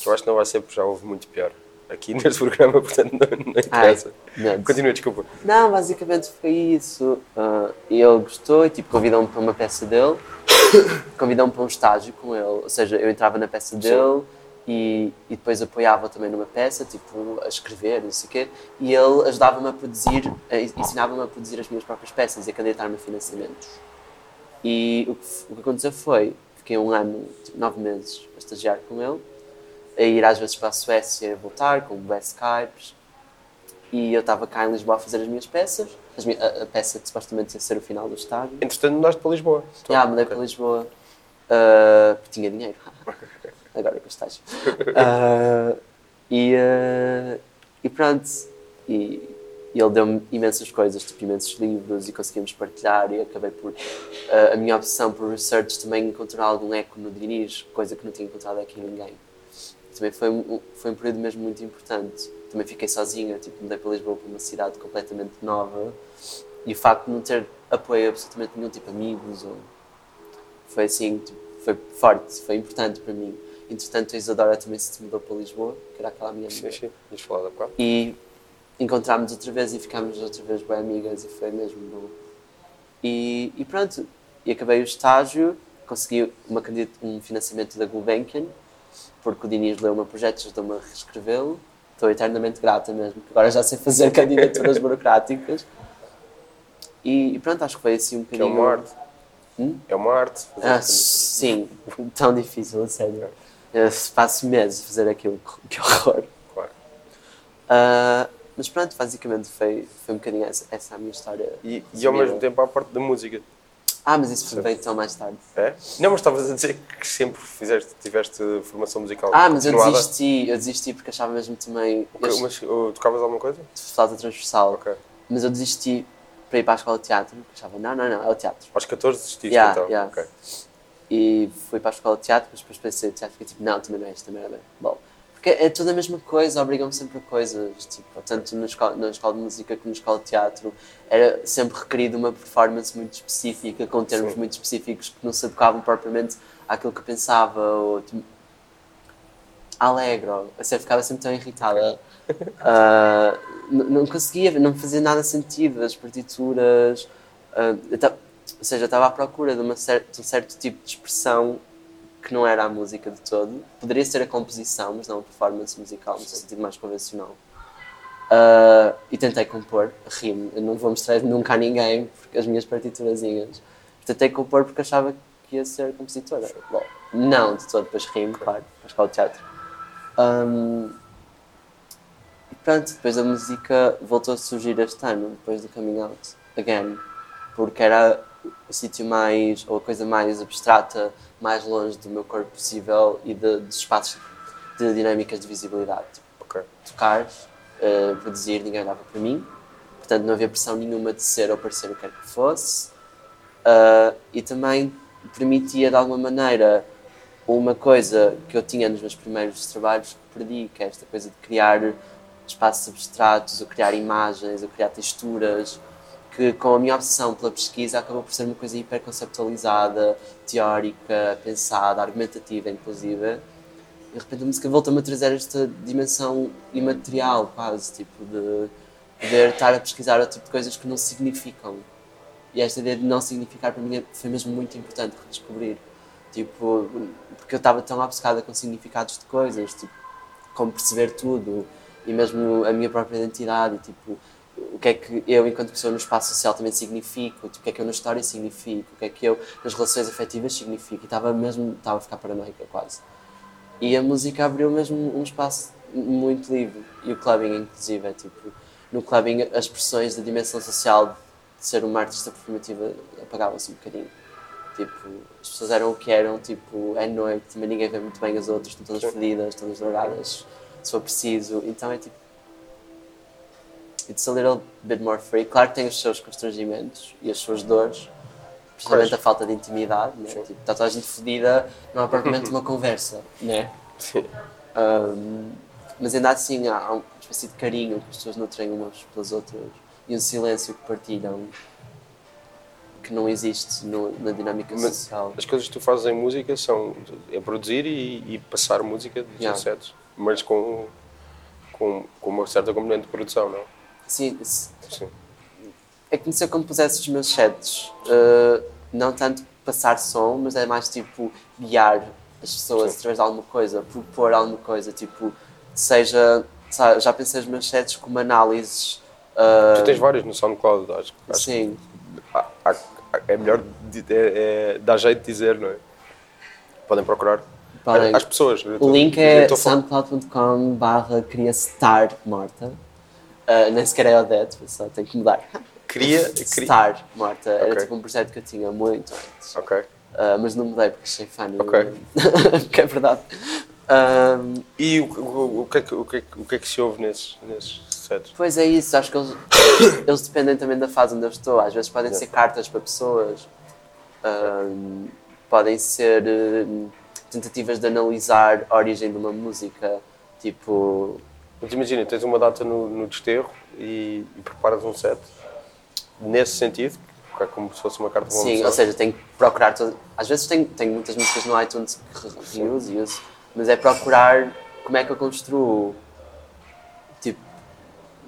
Eu acho que não vai ser porque já houve muito pior aqui neste programa, portanto não, não interessa. Ai, Continua, desculpa. Não, basicamente foi isso. Uh, ele gostou e tipo, convidou-me para uma peça dele, convidou-me para um estágio com ele. Ou seja, eu entrava na peça dele e, e, depois apoiava também numa peça, tipo, a escrever, não sei o quê. E ele ajudava-me a produzir, ensinava-me a produzir as minhas próprias peças e a candidatar-me a financiamentos. E o que, o que aconteceu foi, fiquei um ano, tipo, nove meses a estagiar com ele a ir às vezes para a Suécia e voltar com best Skypes. E eu estava cá em Lisboa a fazer as minhas peças, as minhas, a, a, peça que supostamente ia ser o final do estágio. Entretanto, mudaste para Lisboa. Já, yeah, mudei okay. para Lisboa. Uh, porque tinha dinheiro. Agora o estágio. Uh, e, uh, e pronto. E, e ele deu-me imensas coisas, tipo imensos livros, e conseguimos partilhar. E acabei por. Uh, a minha obsessão por research também encontrar algum eco no Diniz, coisa que não tinha encontrado aqui em ninguém também foi um, foi um período mesmo muito importante. Também fiquei sozinha, tipo, mudei para Lisboa para uma cidade completamente nova e o facto de não ter apoio absolutamente nenhum, tipo amigos, ou... foi assim, tipo, foi forte, foi importante para mim. Entretanto, a Isadora também se mudou para Lisboa, que era aquela minha amiga. Sim, sim, E encontrámos outra vez e ficámos outra vez bem amigas e foi mesmo bom. E, e pronto, e acabei o estágio, consegui uma, um financiamento da Gulbenkian, porque o Diniz leu o meu projeto e ajudou-me a reescrevê-lo. Estou eternamente grata mesmo, porque agora já sei fazer candidaturas burocráticas. E, e, pronto, acho que foi assim um bocadinho. Que é uma arte. Hum? É uma arte. Ah, sim, tão difícil, a sério. Eu passo meses a fazer aquilo, que horror. Claro. Uh, mas pronto, basicamente foi, foi um bocadinho essa, essa a minha história. E, e ao mesmo tempo a parte da música. Ah, mas isso veio tão mais tarde. É? Não, mas estavas a dizer que sempre fizeste, tiveste formação musical Ah, mas eu desisti, eu desisti porque achava mesmo também... Okay, eu, mas uh, tocavas alguma coisa? Flauta transversal. Ok. Mas eu desisti para ir para a escola de teatro, porque achava, não, não, não, é o teatro. Aos 14 desististe yeah, então? Yeah. Ok. E fui para a escola de teatro, mas depois pensei, teatro, fiquei tipo, não, também não é isto, também era bem. Bom, porque é tudo a mesma coisa, obrigam-me sempre a coisas, tipo, tanto na escola, na escola de música como na escola de teatro, era sempre requerido uma performance muito específica, com termos Sim. muito específicos que não se adequavam propriamente àquilo que eu pensava, ou tipo, alegro, assim, ficava sempre tão irritada. Uh, não conseguia, não fazia nada sentido, as partituras, uh, ou seja, eu estava à procura de, uma cer de um certo tipo de expressão que não era a música de todo. Poderia ser a composição, mas não a performance musical, no sentido mais convencional. Uh, e tentei compor, rimo. Eu não vou mostrar nunca a ninguém, porque as minhas partiturazinhas. Tentei compor porque achava que ia ser compositora. Bom, não de todo, depois rimo, claro, para a escola de teatro. Um, e pronto, depois a música voltou a surgir este ano, depois do coming out, again, porque era o sítio mais, ou a coisa mais abstrata, mais longe do meu corpo possível e de, dos espaços de dinâmicas de visibilidade. Okay. Tocar, uh, produzir, ninguém olhava para mim, portanto não havia pressão nenhuma de ser ou parecer o que quer que fosse, uh, e também permitia de alguma maneira uma coisa que eu tinha nos meus primeiros trabalhos que perdi, que é esta coisa de criar espaços abstratos, ou criar imagens, ou criar texturas, que com a minha obsessão pela pesquisa acabou por ser uma coisa hiperconceptualizada, teórica, pensada, argumentativa, inclusive. E de repente a música volta-me a trazer esta dimensão imaterial, quase, tipo, de poder estar a pesquisar outro tipo de coisas que não significam. E esta ideia de não significar para mim foi mesmo muito importante redescobrir. Tipo, porque eu estava tão obcecada com significados de coisas, tipo, como perceber tudo, e mesmo a minha própria identidade, e, tipo, o que é que eu, enquanto pessoa no espaço social, também significo, tipo, o que é que eu na história significo, o que é que eu nas relações afetivas significo, e estava mesmo, estava a ficar paranoica quase. E a música abriu mesmo um espaço muito livre. E o clubbing, inclusive, é tipo. No clubbing, as pressões da dimensão social de ser uma artista performativa apagavam-se um bocadinho. Tipo, as pessoas eram o que eram, tipo, é noite, mas ninguém vê muito bem as outras, estão todas fedidas, todas drogadas, se for preciso. Então é tipo. It's a little bit more free. Claro que tem os seus constrangimentos e as suas dores, principalmente Pois. a falta de intimidade, né? Tipo, está toda a gente fedida, não há propriamente uma conversa, né? Sim. Um, mas ainda assim há uma espécie de carinho que as pessoas nutrem umas pelas outras e um silêncio que partilham que não existe no- na dinâmica Mas- social. As coisas que tu fazes em música são é produzir e, e passar música de Yeah. mas com, com, com uma certa componente de produção, não? Sim, Sim. é como se eu compusesse os meus sets. Uh, não tanto passar som, mas é mais tipo guiar as pessoas Sim. através de alguma coisa, propor alguma coisa, tipo, seja. sabe, já pensei os meus sets como análises. uh, Tu tens vários no SoundCloud, acho, acho que Sim, há- há- é melhor é, é, dar jeito de dizer, não é? Podem procurar. Podem. As pessoas. O link é estou a falar- soundcloud.com barra cria star morta. Uh, nem sequer é Odete, só tenho que mudar. Cria, cria. Star morta. Era Ok. tipo um projeto que eu tinha muito antes. Ok. Uh, mas não mudei porque achei fã. Ok. que é verdade. Um, E o, o, o, que é que, o, que é que, o que é que se ouve nesses, nesses sets? pois é isso, acho que eles, eles dependem também da fase onde eu estou. Às vezes podem ser cartas para pessoas, um, podem ser um, tentativas de analisar a origem de uma música. Tipo, Mas imagina, tens uma data no, no desterro e, e preparas um set nesse sentido, é como se fosse uma carta de Sim, ou seja, tenho que procurar. Todo... Às vezes tenho, tenho muitas músicas no iTunes que reuso e uso, mas é procurar como é que eu construo. Tipo,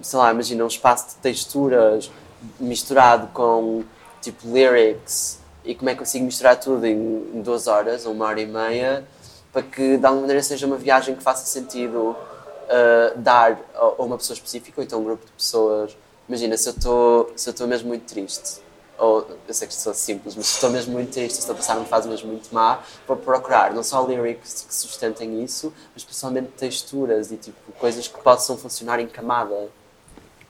sei lá, imagina um espaço de texturas misturado com tipo lyrics e como é que consigo misturar tudo em, em duas horas ou uma hora e meia para que de alguma maneira seja uma viagem que faça sentido uh, dar a, uma pessoa específica ou então um grupo de pessoas. Imagina, se eu estou mesmo muito triste, ou eu sei que sou simples, mas se estou mesmo muito triste, estou a passar uma fase mesmo muito má, vou procurar não só lyrics que sustentem isso, mas principalmente texturas e tipo coisas que possam funcionar em camada.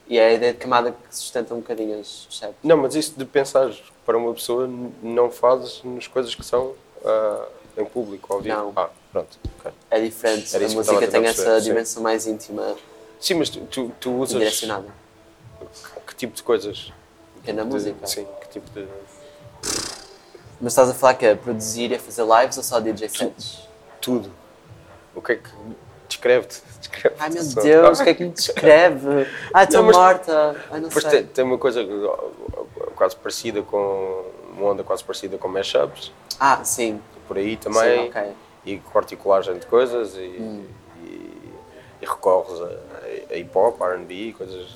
E é a ideia de camada que sustenta um bocadinho as sets. Não, mas isso de pensar para uma pessoa não fazes nas coisas que são ah, em público, ao vivo. Não. Ah, pronto. ok. É diferente, Era a música a tem essa perceber, sim. dimensão mais íntima Sim, mas tu, tu, tu usas direcionada. que tipo de coisas? É na De- música. Sim, que tipo de. Mas estás a falar que é produzir e fazer lives ou só DJ sets? Tudo. O que é que. Descreve-te. Descreve Ai meu Deus, o que é que me descreve? Ai, estou Não, mas- morta. Ai, não sei. tem, tem uma coisa quase parecida com. Uma onda quase parecida com mashups, Ah, sim. Por aí também. Sim, ok. E com articulagem de coisas e, Hum. e, e recorres a, a hip hop, RB, coisas.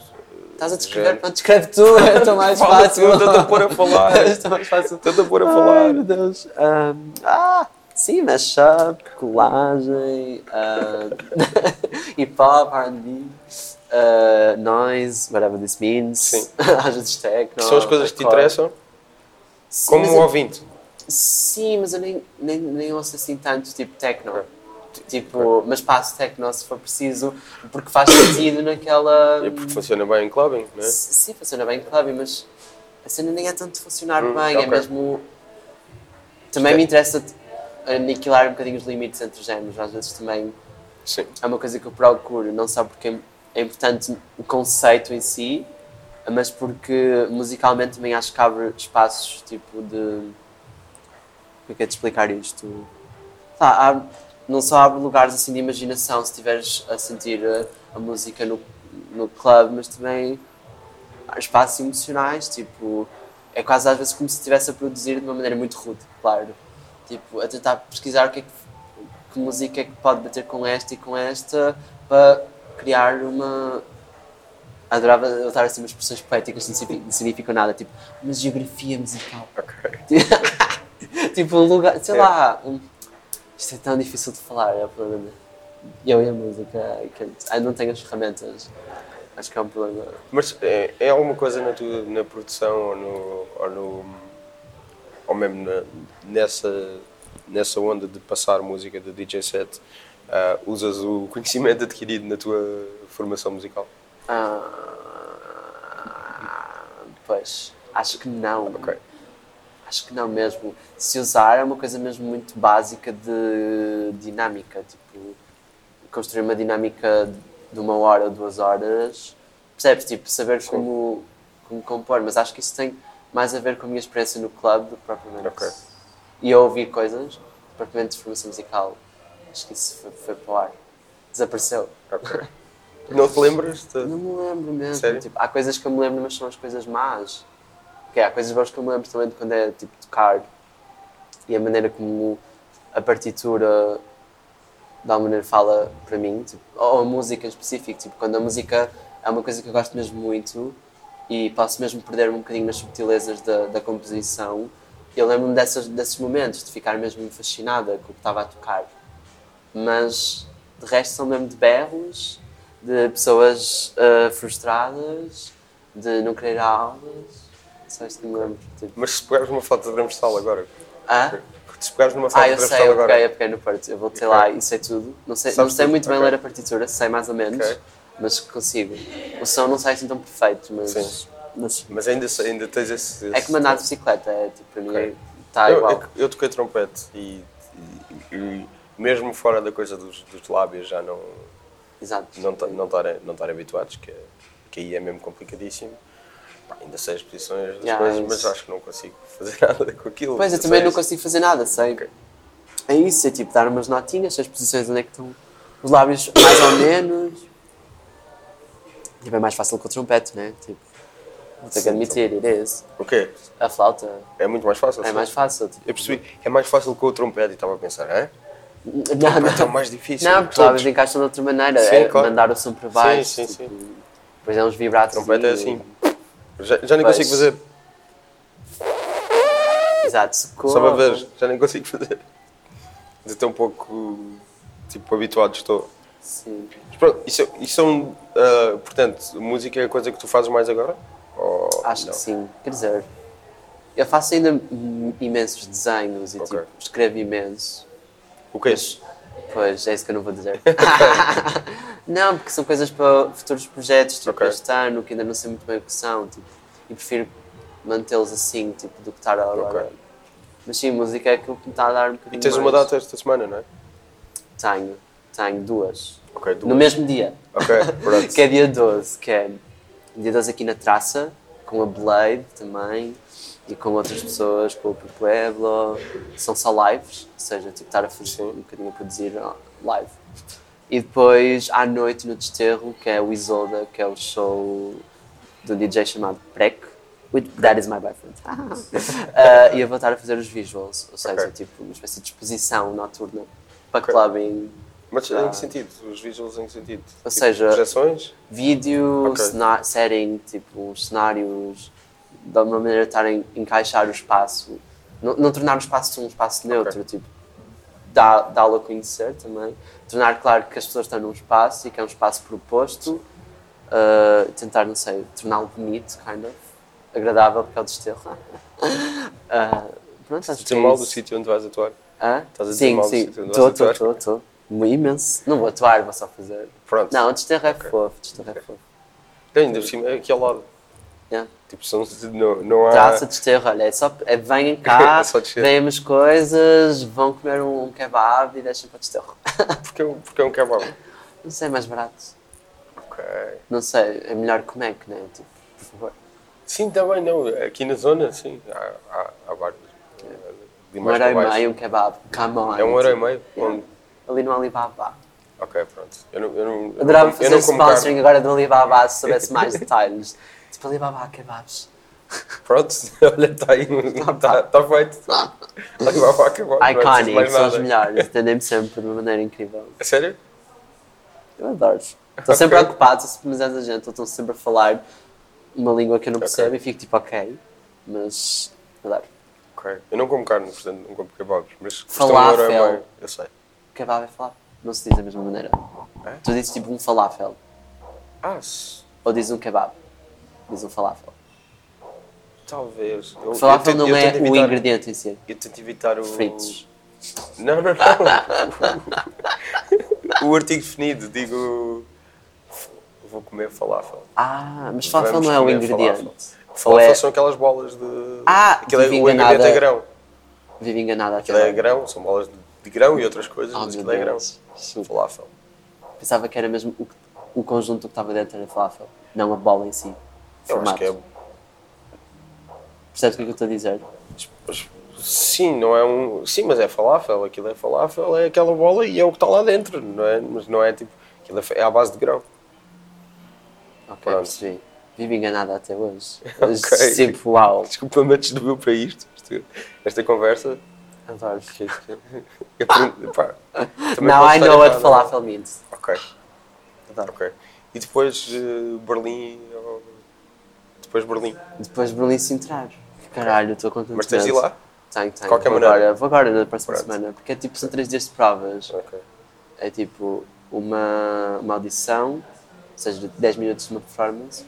Estás a descrever, pronto, descreve tu, é tão mais Fala fácil. tu, estou-te a pôr a falar. Estou mais fácil. Estou-te a pôr a Ai, falar. meu Deus. Ahm, ah, sim, mashup, colagem, ahm, hip hop, RB, ah, noise, whatever this means. Sim. Às vezes techno. São as coisas que te interessam Sim, como um ouvinte. Sim, mas eu nem, nem, nem ouço assim tanto tipo techno. Tipo, mas passo techno se for preciso, porque faz sentido naquela. É porque funciona bem em clubbing, não é? Sim, funciona bem em clubbing, mas a cena nem é tanto funcionar Hum, bem, ok. é mesmo. Também é- me interessa aniquilar um bocadinho os limites entre os géneros, às vezes também Sim. é uma coisa que eu procuro, não só porque é importante o conceito em si, mas porque musicalmente também acho que abre espaços tipo de. Como é que é de explicar isto? Tá, abre- não só abre lugares assim de imaginação se estiveres a sentir a, a música no, no club, mas também há espaços emocionais, tipo. É quase às vezes como se estivesse a produzir de uma maneira muito rude, claro. Tipo, a tentar pesquisar o que é que que música é que pode bater com esta e com esta para criar uma. Adorava usar assim umas expressões poéticas que não signifi- não significam nada, tipo uma geografia musical. tipo um lugar, sei É. lá. um- Isto é tão difícil de falar, é o problema. Eu e a música, eu não tenho as ferramentas. Acho que é um problema. Mas é, é alguma coisa na, tua, na produção ou no. ou, no, ou mesmo na- nessa, nessa onda de passar música de DJ set ah, usas o conhecimento adquirido na tua formação musical? Ah, pois, acho que não. Ok. Acho que não mesmo. Se usar é uma coisa mesmo muito básica de dinâmica, tipo, construir uma dinâmica de uma hora ou duas horas, percebes? Tipo, saber como, como compor, mas acho que isso tem mais a ver com a minha experiência no clube do que propriamente. Ok. E eu ouvir coisas, propriamente de formação musical. Acho que isso foi, foi para o ar. Desapareceu. Ok. Não te lembras? De... Não me lembro mesmo. Sério? Tipo, há coisas que eu me lembro, mas são as coisas más. Ok, há coisas boas que eu me lembro também de quando é tipo tocar e a maneira como a partitura de alguma maneira fala para mim, tipo, ou a música em específico. Tipo, quando a música é uma coisa que eu gosto mesmo muito e posso mesmo perder um bocadinho nas subtilezas da, da composição. Eu lembro-me desses momentos, de ficar mesmo fascinada com o que estava a tocar. Mas de resto são mesmo de berros, de pessoas ah, frustradas, de não querer aulas. Só isto que me lembro. Tipo. Mas se pegares numa flauta transversal agora, Ah? se pegares numa Ah, flauta eu sei, transversal eu agora, peguei, eu peguei no Porto. Eu voltei lá e sei tudo. Não sei, não sei tudo? muito bem Ok. ler a partitura, sei mais ou menos, Ok. mas consigo. O som não sai assim tão perfeito, mas. Sim. mas mas ainda, ainda tens esse. é como andar de bicicleta, é tipo, para mim está eu, igual. eu, eu toquei trompete e, e- e mesmo fora da coisa dos, dos lábios já não Exato. não ta- não não habituados que, que aí é mesmo complicadíssimo Pá, ainda sei as posições das Yeah, coisas isso. mas acho que não consigo fazer nada com aquilo Pois, eu Sei também não isso. consigo fazer nada, sei. Ok. É isso, é tipo dar umas notinhas, sei as posições onde é que estão os lábios mais ou menos. Tipo, é mais fácil que o trompete, né? Tipo, vou ter que Sim, admitir, it is. o quê? A flauta é muito mais fácil é sim. mais fácil. Tipo, eu percebi é mais fácil com o trompete e estava a pensar hã? Não, trompete é não. mais difícil Não, porque os lábios encaixam de outra maneira. Sim, é claro. mandar o som para baixo. sim, tipo, sim. Depois é uns vibratos. trompete é assim já, já nem Pois. consigo fazer Exato, socorro. só para ver já nem consigo fazer de tão pouco tipo habituado estou Sim. Mas pronto, isso, isso são, ah, portanto, música é a coisa que tu fazes mais agora? Ou Acho não? que sim. Quer dizer, eu faço ainda imensos desenhos e Ok. tipo, escrevo imenso. O que é Mas, isso? Pois, é isso que eu não vou dizer. não, porque são coisas para futuros projetos, tipo Ok. este ano, que ainda não sei muito bem o que são, tipo, e prefiro mantê-los assim, tipo, do que estar agora. Ok. Mas sim, música é aquilo que me está a dar um E bocadinho tens uma mais. data esta semana, não é? Tenho, tenho duas. Duas. No mesmo dia. Ok, pronto. que é dia 12, que é dia 12 aqui na Traça, com a Blade também, e com outras pessoas, com o Pueblo, são só lives, ou seja, tipo estar a fazer um bocadinho a produzir ó, live. E depois à noite no Desterro, que é o Isolda, que é o show do DJ chamado Prec, with That is my boyfriend. Ah, e eu vou estar a fazer os visuals, ou seja, Ok. tipo uma espécie de exposição noturna para Ok. clubbing, Mas Ah. em que sentido? Os visuals em que sentido? Ou Tipo, seja- Projeções? vídeo, Ok. cena- setting, tipo, cenários, de alguma maneira estarem encaixar o espaço, não, não tornar o espaço um espaço neutro, tipo, dá- dá-lo a conhecer também, tornar claro que as pessoas estão num espaço e que é um espaço proposto, uh, tentar, não sei, torná-lo bonito, kind of, agradável, porque é o desterro. uh, pronto, acho que é mal do sítio onde vais atuar? Hã? Estás a dizer sim, mal do sim, sítio onde estou, vais estou, atuar? estou, estou, imenso, não vou atuar, vou só fazer. Pronto. Não, o desterro é fofo, o desterro é fofo. Ainda por cima, é aqui ao lado. Yeah. Tipo, são, não, não há... Traça de desterro, olha, é só, é, venham cá, É só descer. veem as coisas, vão comer um, um kebab e deixem para o desterro. Porque, é um- porque é um kebab. Não sei, é mais barato. Ok. Não sei, é melhor que Mac, né? Tipo, por favor. Sim, também não. Aqui na zona, sim. Há, há, há vários. Um euro para e meio, um kebab, come on. É um euro e meio? yeah. Ali no Alibaba. Ok, pronto. Eu não, eu não, eu Adorava não, fazer eu não como sponsoring carne. agora do Alibaba se soubesse mais detalhes. Tipo, Alibaba kebabs. Pronto, olha, está aí. Está tá feito. Ali vai para acabar. não é preciso Iconic, são os melhores, entendem-me sempre de uma maneira incrível. A sério? Eu adoro. Estou sempre Ok. ocupado, estou sempre mas gente, estou sempre a falar uma língua que eu não percebo e fico tipo, ok, mas adoro. Ok. Eu não como carne, portanto não como kebabs. Mas Falafel. e meio. Eu sei. Kebab é falafel. Não se diz da mesma maneira. É? Tu dizes tipo um falafel, Ah, se- ou dizes um kebab. Diz um falafel. talvez. Eu, falafel eu não eu é tento o evitar- ingrediente em si. Eu tento evitar o... Fritos. Não, não, não. o artigo definido, digo. Vou comer falafel. Ah, mas falafel Vamos não é o ingrediente. falafel. Falafel é... são aquelas bolas de. Ah, Aquilo é, o ingrediente é grão. Vive enganada Aquilo é grão, são bolas de, de grão e outras coisas, Oh, mas aquilo é grão. Deus. Sim. Falafel. Pensava que era mesmo o, o conjunto que estava dentro era falafel, não a bola em si. Eu acho que é. Percebes o que é que eu estou a dizer? mas, sim, não é um. Sim, mas é falafel. Aquilo é falafel, é aquela bola e é o que está lá dentro, não é? Mas não é tipo. Aquilo é é à base de grão. Ok, Pronto. percebi. Vive enganada até hoje. Ok. Tipo, uau. Desculpa, me desdobrou para isto. Esta conversa. Adoro. Eu pergunto- pá, Now I know what falafel means. Ok, Adoro. ok. E depois eh, Berlim. ou- Depois Berlim. Depois Berlim se entrar. Caralho, estou contente. Mas tens de ir lá? Tenho, tenho. qualquer vou maneira. Agora, vou agora na próxima Pronto. semana. Porque é tipo, são três dias de provas. Ok. É tipo uma, uma audição, ou seja, 10 minutos de uma performance,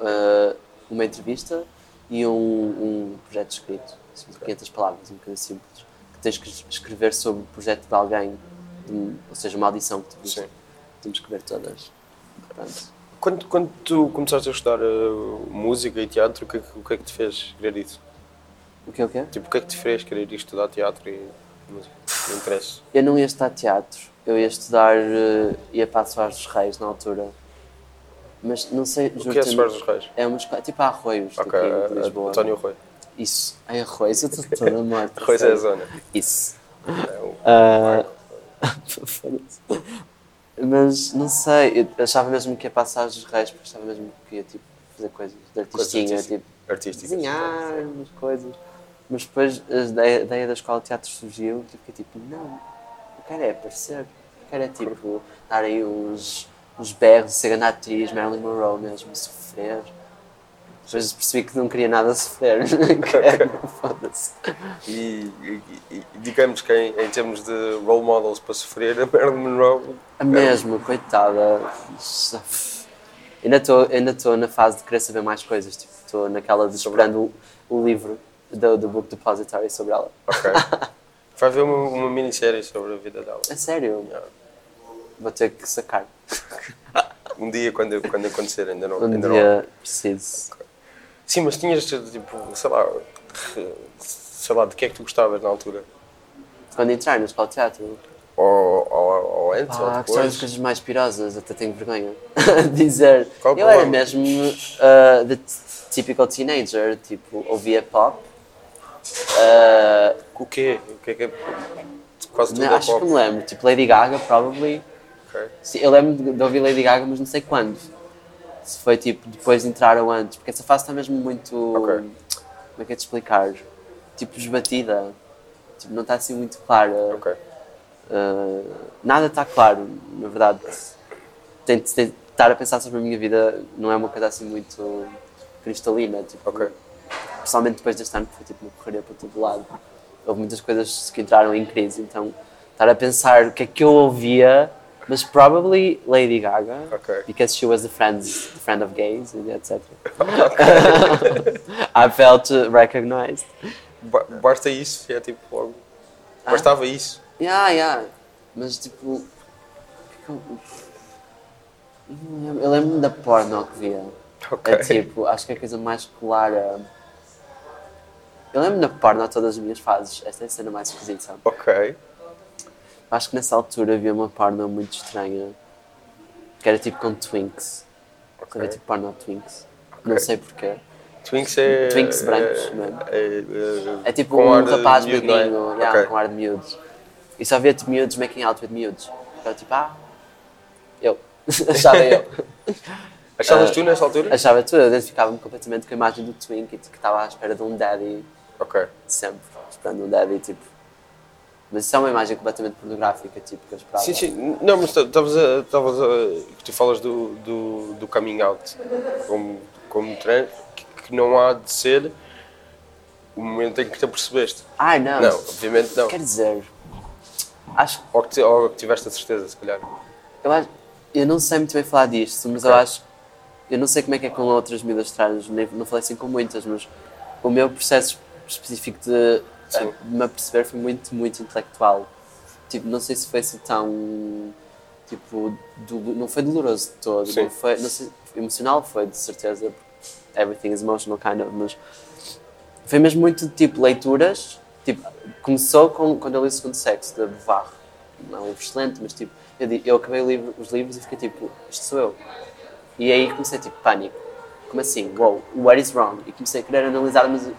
uh, uma entrevista e um, um projeto escrito, assim, de 500 palavras, um bocadinho simples, que tens que escrever sobre o projeto de alguém, de ou seja, uma audição que tu viste. Sim. Temos que escrever todas. Pronto. Quando, quando tu começaste a estudar eh, música e teatro, o que, é que- o que é que te fez querer isso? O que é o quê? Tipo, o que é que te fez querer ir estudar teatro e música? Não interessa. Eu não ia estudar teatro, eu ia estudar, uh, ia para a Soares dos Reis na altura. Mas não sei, O que é Soares dos Reis? É uma escola, tipo a Arroios, Ok, aqui em eh, Lisboa. António Rui. Isso, é arroz, eu estou toda morta. Arroz é a zona. Isso. É o- Ah, foda-se. Mas não sei, eu achava mesmo que ia passar os reis, porque achava mesmo que ia tipo, fazer coisas de Coisas artistinha, artísticas. tipo artísticas. desenhar umas coisas. Mas depois a ideia, a ideia da escola de teatro surgiu e fiquei tipo, não, eu quero é aparecer. Eu quero é tipo dar aí uns, uns berros, ser grande atriz, Marilyn Monroe mesmo, sofrer. Depois percebi que não queria nada sofrer. Foda-se. E, e- e- e digamos que em, em termos de role models para sofrer, a Marilyn Monroe A mesma, coitada. Ainda estou ainda na fase de querer saber mais coisas. Tipo, estou naquela de esperando o, o livro do, do Book Depository sobre ela. Ok. Vai haver uma, uma minissérie sobre a vida dela. É sério? Yeah. Vou ter que sacar. Um dia, quando, quando acontecer, ainda não. Um ainda não. dia preciso. Sim, mas tinhas, tipo, sei lá, sei lá, de que é que tu gostavas na altura? Quando entrar escola de teatro. Ou, ou, ou antes, Ah, ou gostava das depois? coisas mais pirosas, até tenho vergonha de dizer. Qual eu era problema? mesmo uh, the typical teenager, tipo, ouvia pop. Uh, O quê? O que é que é? Quase tudo não, é acho pop. que me lembro, tipo Lady Gaga, probably. Ok. Sim, eu lembro de, de ouvir Lady Gaga, mas não sei quando. Se foi tipo depois de entrar ou antes, porque essa fase está mesmo muito. Ok. Como é que é de explicar? Tipo, esbatida. Tipo, não está assim muito clara. Ok. Uh, nada está claro, na verdade. Tento, tento estar a pensar sobre a minha vida, não é uma coisa assim muito cristalina. Tipo, Ok. Principalmente depois deste ano, que foi tipo uma correria para todo lado. Houve muitas coisas que entraram em crise, então estar a pensar o que é que eu ouvia, mas probably Lady Gaga, Ok. because she was the friend, the friend of gays, etc. I felt recognized. Ba- Basta isso, é tipo. Ah? Bastava isso. Yeah, yeah. Mas tipo. é eu- lembro-me da porno que via. Ok. É tipo, acho que é a coisa mais clara. Eu lembro-me da porno a todas as minhas fases. Esta é a cena mais esquisita. Ok. Acho que nessa altura havia uma porno muito estranha. Que era tipo com twinks. Ok. Havia tipo porno twinks. Não sei porquê. Twinks é. Twinks brancos, é, mesmo. é, É tipo um rapaz miúdo, é? magrinho, yeah, Ok. com ar de miúdos. E só havia tipo, miúdos making out with miúdos. Então tipo, ah, eu. Achava eu. Achavas Ah, tu nessa altura? Achava tudo, eu identificava-me completamente com a imagem do Twink que estava à espera de um daddy Ok. sempre, esperando um daddy, tipo. Mas isso é uma imagem completamente pornográfica, tipo, que eu esperava. Sim, sim. Não, mas estavas a. estavas a- Tu falas do, do, do coming out como, como trans, que, que não há de ser o momento em que te apercebeste. Ai, não. Não, obviamente não. Quer dizer, acho Ou que, ou que tiveste a certeza, se calhar. Eu, acho, eu não sei muito bem falar disto, mas eu Ok. acho. Eu não sei como é que é com outras miúdas trans, nem, não falei assim com muitas, mas o meu processo específico de, Sim. de me aperceber foi muito, muito intelectual. Tipo, não sei se foi assim tão Tipo, do- não foi doloroso de todo, Sim. não foi, não sei, emocional foi de certeza, everything is emotional kind of, mas foi mesmo muito tipo leituras, tipo, começou com, quando eu li o segundo sexo, da Beauvoir, não é um livro excelente, mas tipo, eu, eu acabei livro- os livros e fiquei tipo, isto sou eu. E aí comecei tipo, pânico, como assim, wow, what is wrong? E comecei a querer analisar demasi-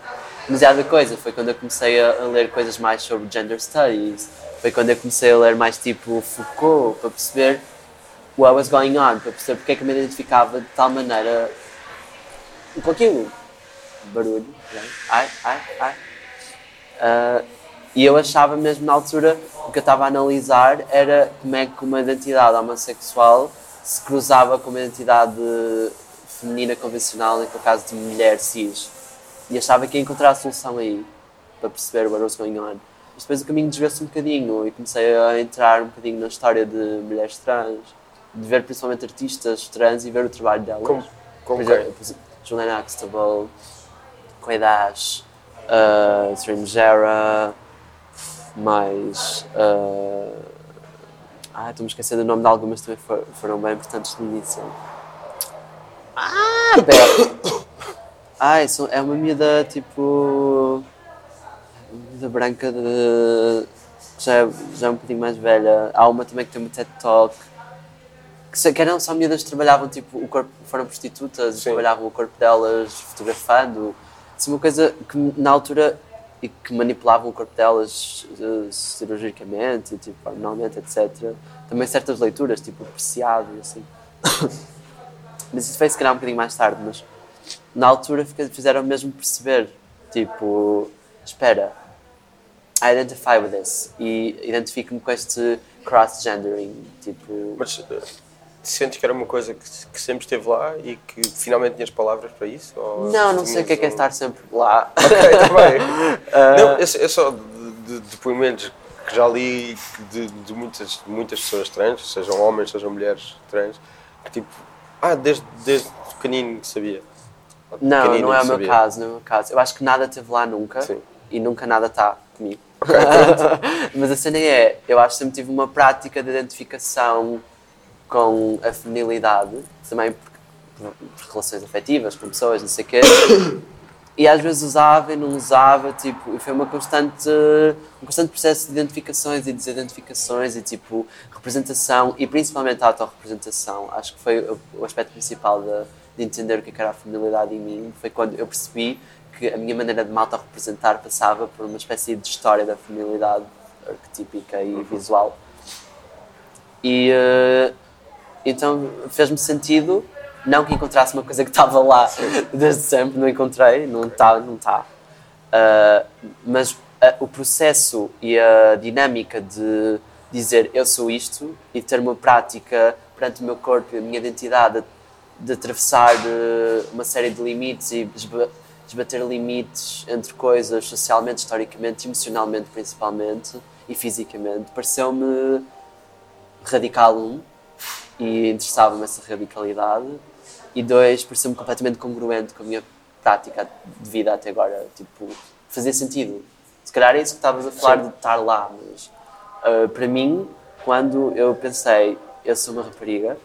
demasiada coisa, foi quando eu comecei a, a ler coisas mais sobre gender studies, foi quando eu comecei a ler mais tipo Foucault, para perceber what was going on, para perceber porque é que eu me identificava de tal maneira com aquilo. Barulho, né? ai, ai, ai. Ah, e eu achava mesmo na altura, o que eu estava a analisar era como é que uma identidade homossexual se cruzava com uma identidade feminina convencional, no caso de mulher cis. E achava que ia encontrar a solução aí, para perceber what was going on. Mas depois o caminho desviou-se um bocadinho e comecei a entrar um bocadinho na história de mulheres trans, de ver principalmente artistas trans e ver o trabalho delas. Como, como Por quem? exemplo, exemplo, Juliana Axtable, Koidash, uh, Strange mais. Uh, ah, estou-me esquecendo o nome de algumas também for- foram bem importantes no início. Ah, Bela! Ai, são- é uma miúda tipo. Miúda branca de. que já é, já é um bocadinho mais velha. Há uma também que tem uma TED Talk que, que eram só miúdas que trabalhavam, tipo, o corpo, foram prostitutas, e Sim. trabalhavam o corpo delas fotografando. Assim, uma coisa que na altura e que manipulavam o corpo delas eh, cirurgicamente, tipo, hormonalmente, etc. Também certas leituras, tipo, apreciado e assim. mas isso foi se calhar um bocadinho mais tarde, mas na altura fizeram mesmo perceber, tipo, espera, I identify with this e identifico-me com este cross-gendering, tipo... Mas eh, sentes que era uma coisa que, que sempre esteve lá e que finalmente tinhas palavras para isso? Não, não sei o que é, que é um- estar sempre lá. Ok, também. Não, é, só- é só de, de depoimentos que já li de, de muitas, de muitas pessoas trans, sejam homens, sejam mulheres trans, que tipo, ah, desde, desde pequenino que sabia. Não, Pequenino não é o meu caso, não é o meu caso. Eu acho que nada esteve lá nunca Sim. e nunca nada está comigo. Mas a cena é, eu acho que sempre tive uma prática de identificação com a feminilidade, também por, por- relações afetivas com pessoas, não sei o quê. E às vezes usava e não usava, tipo, e foi uma constante, um constante processo de identificações e desidentificações e tipo, representação e principalmente a autorrepresentação. Acho que foi o, o aspecto principal de, de entender o que é que era a feminilidade em mim, foi quando eu percebi que a minha maneira de me autorrepresentar passava por uma espécie de história da feminilidade arquetípica e visual. E eh, então fez-me sentido, não que encontrasse uma coisa que estava lá desde sempre, não encontrei, não está, não está. Ah, mas ah, o processo e a dinâmica de dizer eu sou isto e ter uma prática perante o meu corpo e a minha identidade de atravessar uma série de limites e esba- desbater limites entre coisas socialmente, historicamente, emocionalmente principalmente e fisicamente, pareceu-me radical um e interessava-me essa radicalidade e dois, pareceu-me completamente congruente com a minha prática de vida até agora, tipo, fazia sentido. Se calhar é isso que estavas a falar Sim. de estar lá, mas ah, para mim, quando eu pensei eu sou uma rapariga,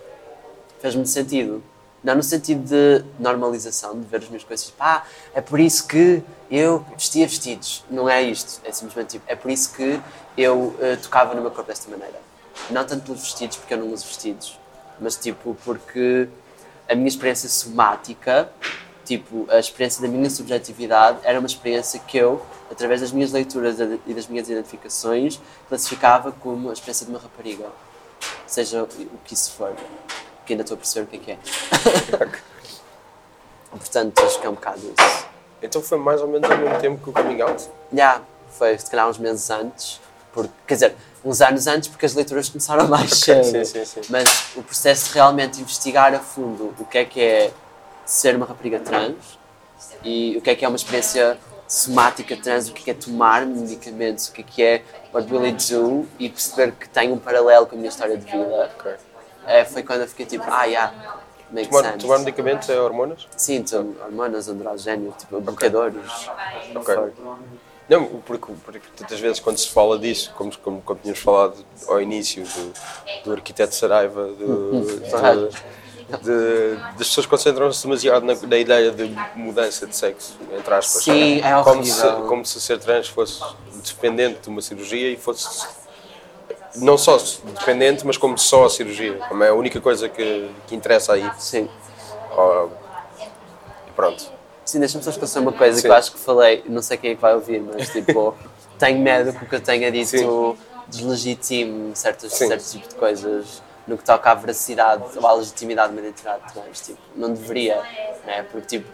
fez-me sentido. Não no sentido de normalização, de ver as minhas coisas, pá, é por isso que eu vestia vestidos. Não é isto. É simplesmente tipo, é por isso que eu eh, tocava no meu corpo desta maneira. Não tanto pelos vestidos, porque eu não uso vestidos, mas tipo, porque a minha experiência somática, tipo, a experiência da minha subjetividade, era uma experiência que eu, através das minhas leituras e das minhas identificações, classificava como a experiência de uma rapariga. Seja o que isso for. Que ainda estou a perceber o que é que é. Portanto, acho que é um bocado isso. Então foi mais ou menos ao mesmo tempo que o coming out? Já, foi se calhar uns meses antes, porque, quer dizer, uns anos antes, porque as leituras começaram mais cedo. sim, sim, sim. Mas o processo de realmente investigar a fundo o que é que é ser uma rapariga trans e o que é que é uma experiência somática trans, o que é que é tomar medicamentos, o que é que é what will it do e perceber que tem um paralelo com a minha história de vida. Ok. É, foi quando eu fiquei tipo, ah, yeah, Makes Tomar, sense. tomar medicamentos é hormonas? Sim, são hormonas, androgénio, tipo, bloqueadores. Ok. Não, porque, porque tantas vezes quando se fala disso, como, como, como tínhamos falado ao início do, do arquiteto Saraiva, do, de, de- das pessoas concentram-se demasiado na, na ideia de mudança de sexo, entre aspas. Sim, é como se, como se ser trans fosse dependente de uma cirurgia e fosse não só dependente, mas como só a cirurgia. Como é a única coisa que, que interessa aí. Sim. Oh, e pronto. Sim, deixa-me só esclarecer uma coisa Sim. que eu acho que falei, não sei quem é que vai ouvir, mas tipo, tenho medo que o que eu tenha dito Sim. deslegitime certos, certos tipos de coisas no que toca à veracidade ou à legitimidade de uma identidade trans. Tipo, não deveria, né? Porque tipo,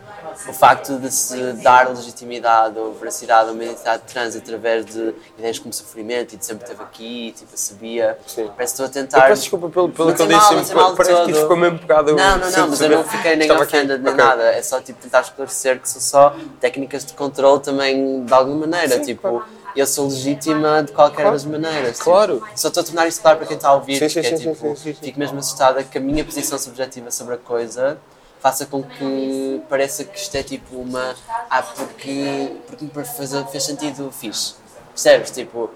o facto de se dar legitimidade ou veracidade a uma identidade trans através de ideias como sofrimento e de sempre esteve aqui, tipo, sabia, Sim. parece que estou a Eu tentar. peço desculpa pelo, pelo que eu disse, parece que todo. isto ficou mesmo pegado. Não, não, não, mas eu não fiquei nem ofended nem Ok. nada. É só tipo tentar esclarecer que são só técnicas de controle também de alguma maneira. Sim, tipo, claro. Eu sou legítima de qualquer das maneiras. tipo. Claro. Só estou a tornar isto claro para quem está a ouvir. Sim, sim, é, sim, tipo, sim. Fico mesmo assustada que a minha posição subjetiva sobre a coisa faça com que pareça que isto é tipo uma. Ah, porque, porque me fez, fez sentido fixe. Percebes? Tipo,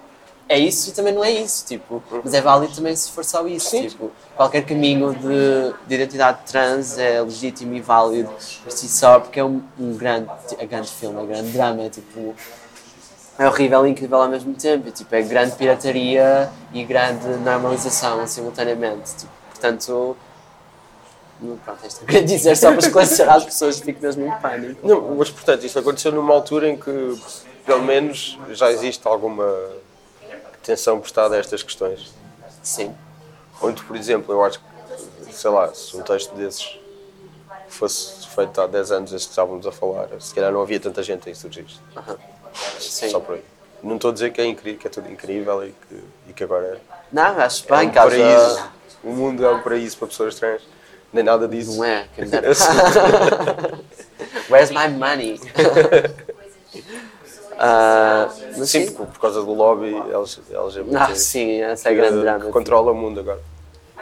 é isso e também não é isso, tipo, mas é válido também se for só isso, Sim. tipo, qualquer caminho de, de identidade trans é legítimo e válido por si só, porque é um, um grande, é grande filme, é um grande drama, é tipo, é horrível e incrível ao mesmo tempo, e, tipo, é grande pirataria e grande normalização simultaneamente, tipo, portanto, não, pronto, é isto eu queria dizer só para esclarecer às pessoas que fico mesmo em pânico. Não, mas portanto, isto aconteceu numa altura em que, pelo menos, já existe alguma atenção prestada a estas questões. Sim, Onde, por exemplo, eu acho que, sei lá, se um texto desses fosse feito há 10 anos, este que estávamos a falar, se calhar não havia tanta gente a insurgir isto. Sim. Só por aí. Não estou a dizer que é incrível, que é tudo incrível e que, e que agora Não, acho é bem um paraíso. O mundo é um paraíso para pessoas trans. Nem nada disso. Não é? Dera. Eu sei. Where's my money? Ah, mas Sim, sim. por, por causa do lobby LGBT. Ah, sim, essa é a grande que, drama. que controla o mundo agora.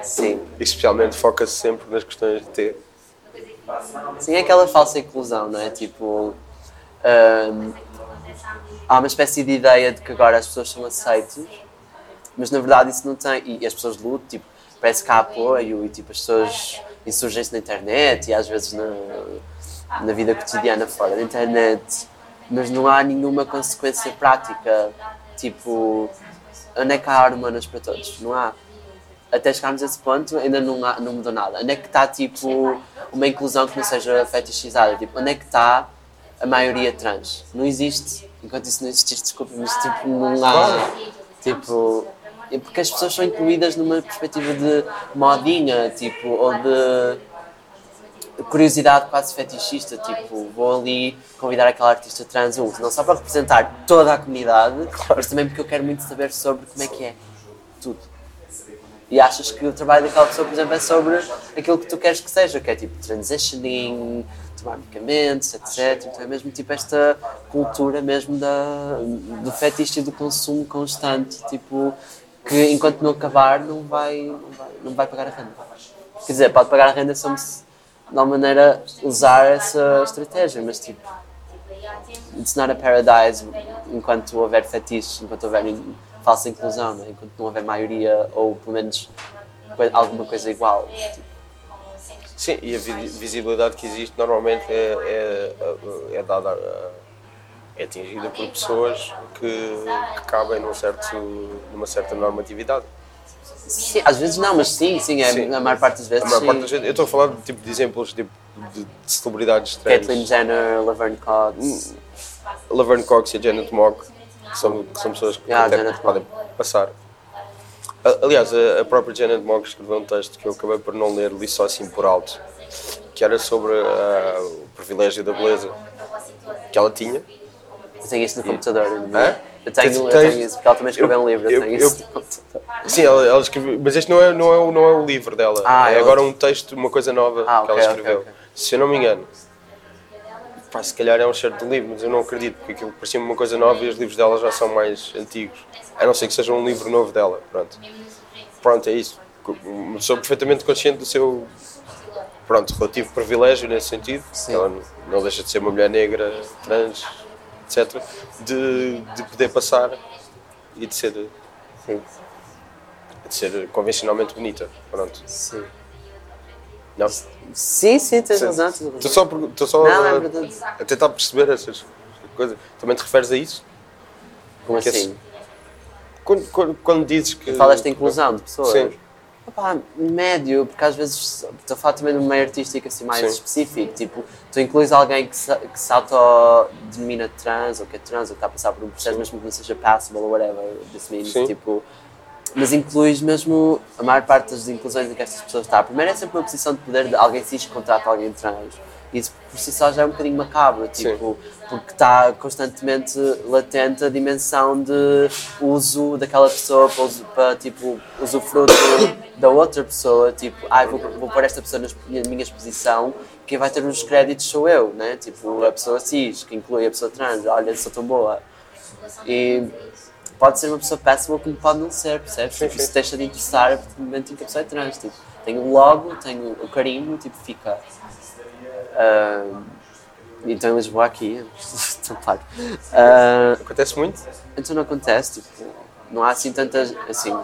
Sim. E especialmente foca-se sempre nas questões de T. Sim, é aquela falsa inclusão, não é? Tipo, ahm, há uma espécie de ideia de que agora as pessoas são aceitas, mas na verdade isso não tem. E as pessoas lutam, tipo, parece que há apoio e tipo, as pessoas insurgem-se na internet e às vezes na, na vida cotidiana fora da internet, mas não há nenhuma consequência prática. Tipo, onde é que há hormonas para todos? Não há até chegarmos a esse ponto ainda não, há, não mudou nada. Onde é que está tipo uma inclusão que não seja fetichizada? Tipo, onde é que está a maioria trans? Não existe. Enquanto isso não existir, desculpa, mas tipo, não há. Tipo, é porque as pessoas são incluídas numa perspectiva de modinha, tipo, ou de curiosidade quase fetichista, tipo, vou ali convidar aquela artista trans, um, não só para representar toda a comunidade, mas também porque eu quero muito saber sobre como é que é tudo. E achas que o trabalho daquela pessoa, por exemplo, é sobre aquilo que tu queres que seja, que é tipo transitioning, tomar medicamentos, etc. Então é mesmo tipo esta cultura mesmo da, do fetiche e do consumo constante, tipo, que enquanto não acabar não vai, não vai, não vai pagar a renda. Quer dizer, pode pagar a renda se de alguma maneira usar essa estratégia, mas tipo, it's not a paradise enquanto houver fetiche, enquanto houver falsa inclusão, né? enquanto não houver maioria ou pelo menos alguma coisa igual. Tipo, Sim, e a vi- visibilidade que existe normalmente é, é, é dada é atingida por pessoas que, que cabem num certo, numa certa normatividade. sim, às vezes não, mas sim, sim, é, Sim. a maior parte das vezes A maior parte da gente, eu estou a falar de, tipo, de exemplos tipo, de, de celebridades trans. Caitlyn Jenner, Laverne Cox, Laverne Cox e a Janet Mock, que são, que são pessoas que Yeah, Mock. podem passar. Aliás, a, própria Janet Mock escreveu um texto que eu acabei por não ler, li só assim por alto, que era sobre ah, o privilégio da beleza que ela tinha. eu tenho isso no computador. Hã? Eu tenho, eu tenho isso, porque ela também escreveu eu- um livro, eu, tenho eu- isso no computador. Sim, ela, ela escreveu, mas este não é, não, é, o- não é o livro dela, Ah, é é agora um texto, uma coisa nova Ah, que ok, ela escreveu. ok. Se eu não me engano. Pá, se calhar é um certo livro, mas eu não acredito, porque aquilo parecia-me uma coisa nova e os livros dela já são mais antigos. A não ser que seja um livro novo dela, pronto. Pronto, é isso. Sou perfeitamente consciente do seu, pronto, relativo privilégio nesse sentido, Sim. ela não- deixa de ser uma mulher negra, trans, etc., de, de poder passar e de ser, de ser convencionalmente bonita. Pronto. Sim. Não? Sim, sim, tens Sim. razão. Estou só, estou só Não, é a, verdade. a tentar perceber essas coisas. Também te referes a isso? Como que assim? Quando, quando, quando dizes que. Falas de inclusão de pessoas? Sim. Opa, médio, porque às vezes estou a falar também de um meio artístico assim mais Sim. específico, tipo, tu incluís alguém que se, que se autodenomina trans, ou que é trans, ou que está a passar por um processo, mesmo que não seja passable ou whatever, this means, Sim. tipo, mas incluís mesmo a maior parte das inclusões em que estas pessoas estão. Primeiro é sempre uma posição de poder de alguém cis que contrata alguém trans. Isso por si só já é um bocadinho macabro, tipo, porque está constantemente latente a dimensão de uso daquela pessoa para, para tipo, usufruto da outra pessoa, tipo, ai, vou, vou pôr esta pessoa na minha exposição, quem vai ter os créditos sou eu, né? Tipo, a pessoa cis, que inclui a pessoa trans, olha, sou tão boa. E pode ser uma pessoa péssima como pode não ser, percebes? Tipo, Isso deixa de interessar no momento em que a pessoa é trans. Tipo, tem o logo, tem o carimbo, tipo, fica. Ah, então em Lisboa aqui, então, claro. Ah, Acontece muito? então não acontece, tipo, não há assim tanta, assim,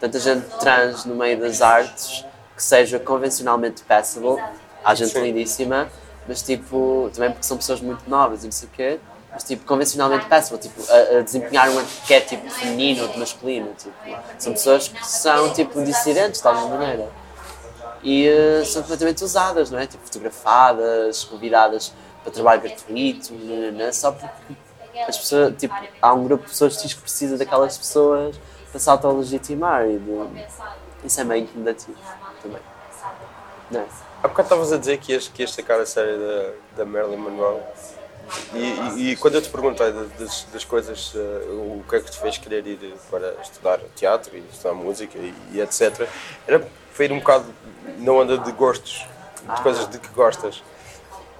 tanta gente trans no meio das artes que seja convencionalmente passable. Há gente Sim. lindíssima, mas tipo, também porque são pessoas muito novas e não sei o quê, mas tipo, convencionalmente passable, tipo, a, a desempenhar um arquétipo feminino ou de masculino, tipo, são pessoas que são tipo dissidentes de alguma maneira e eh, são completamente usadas, não é? Tipo, fotografadas, convidadas para trabalho gratuito, nananã, só porque as pessoas, tipo, há um grupo de pessoas cis que precisa daquelas pessoas para se auto-legitimar e isso é meio incomodativo também. Não é? Há bocado estavas a dizer que ias, que sacar a série da, da Marilyn Monroe. E, e- e quando eu te perguntei da- das, das coisas, eh, o que é que te fez querer ir para estudar teatro e estudar música e, e etc., era para ir um bocado na onda de gostos, de coisas de que gostas.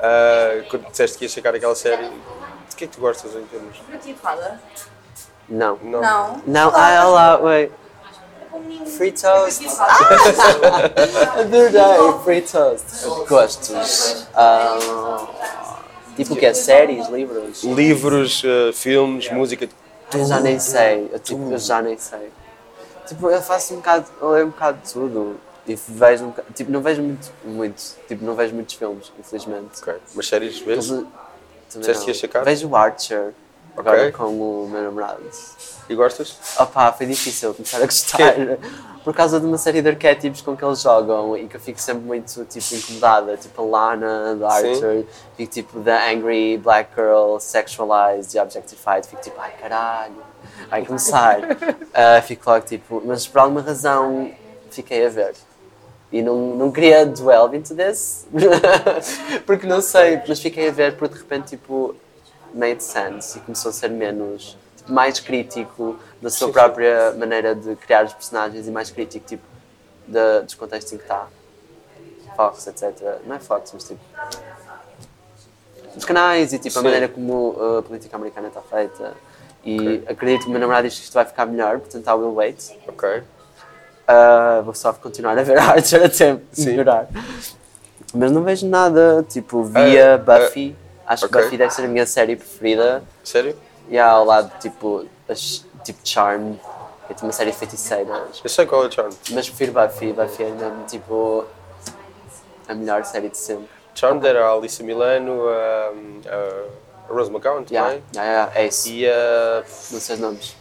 Ah, quando disseste que ias sacar aquela série, de que é que tu gostas em termos? Não. Não. Não. Não, ah, olá, oi. Free toast. Adorei, free toast. Gostos. Ah, tipo o que é? Séries, livros? Livros, eh, filmes, música. Eu já nem sei, eu, tipo, eu já nem sei. Tipo, eu faço um bocado, eu leio um bocado de tudo e vejo um bocado, tipo, não vejo muito, muito, tipo, não vejo muitos filmes, infelizmente. Ok. Mas séries uh, também Disseste que ias sacar? Vejo o Archer, agora Ok. com o meu namorado. E gostas? Opa, foi difícil começar a gostar por causa de uma série de arquétipos com que eles jogam e que eu fico sempre muito tipo incomodada, tipo a Lana, Sim. Archer, fico tipo the angry black girl, sexualized e objectified, fico tipo, ai caralho, vai começar. Ah, fico logo tipo, mas por alguma razão fiquei a ver. E não, não queria delve into this, porque não sei, mas fiquei a ver porque de repente tipo made sense e começou a ser menos tipo, mais crítico da sua própria maneira de criar os personagens e mais crítico tipo da, dos contextos em que está Fox, etc. Não é Fox, mas tipo os canais e tipo a Sim. maneira como uh, a política americana está feita e acredito que o meu namorado diz que isto vai ficar melhor, portanto I will wait Ok. Uh, vou só continuar a ver Archer até melhorar. Mas não vejo nada, tipo, via Ah, Buffy. Acho ok. que Buffy deve ser a minha série preferida. Sério? E há ao lado, tipo, as, tipo Charm, é tipo uma série de feiticeiras. Eu sei qual é o Charmed. Mas prefiro Buffy. Buffy é mesmo, tipo, a melhor série de sempre. Charmed era a Alissa Milano, a, a Rose McGowan também. Yeah, yeah, é isso. E, a, Não sei os nomes.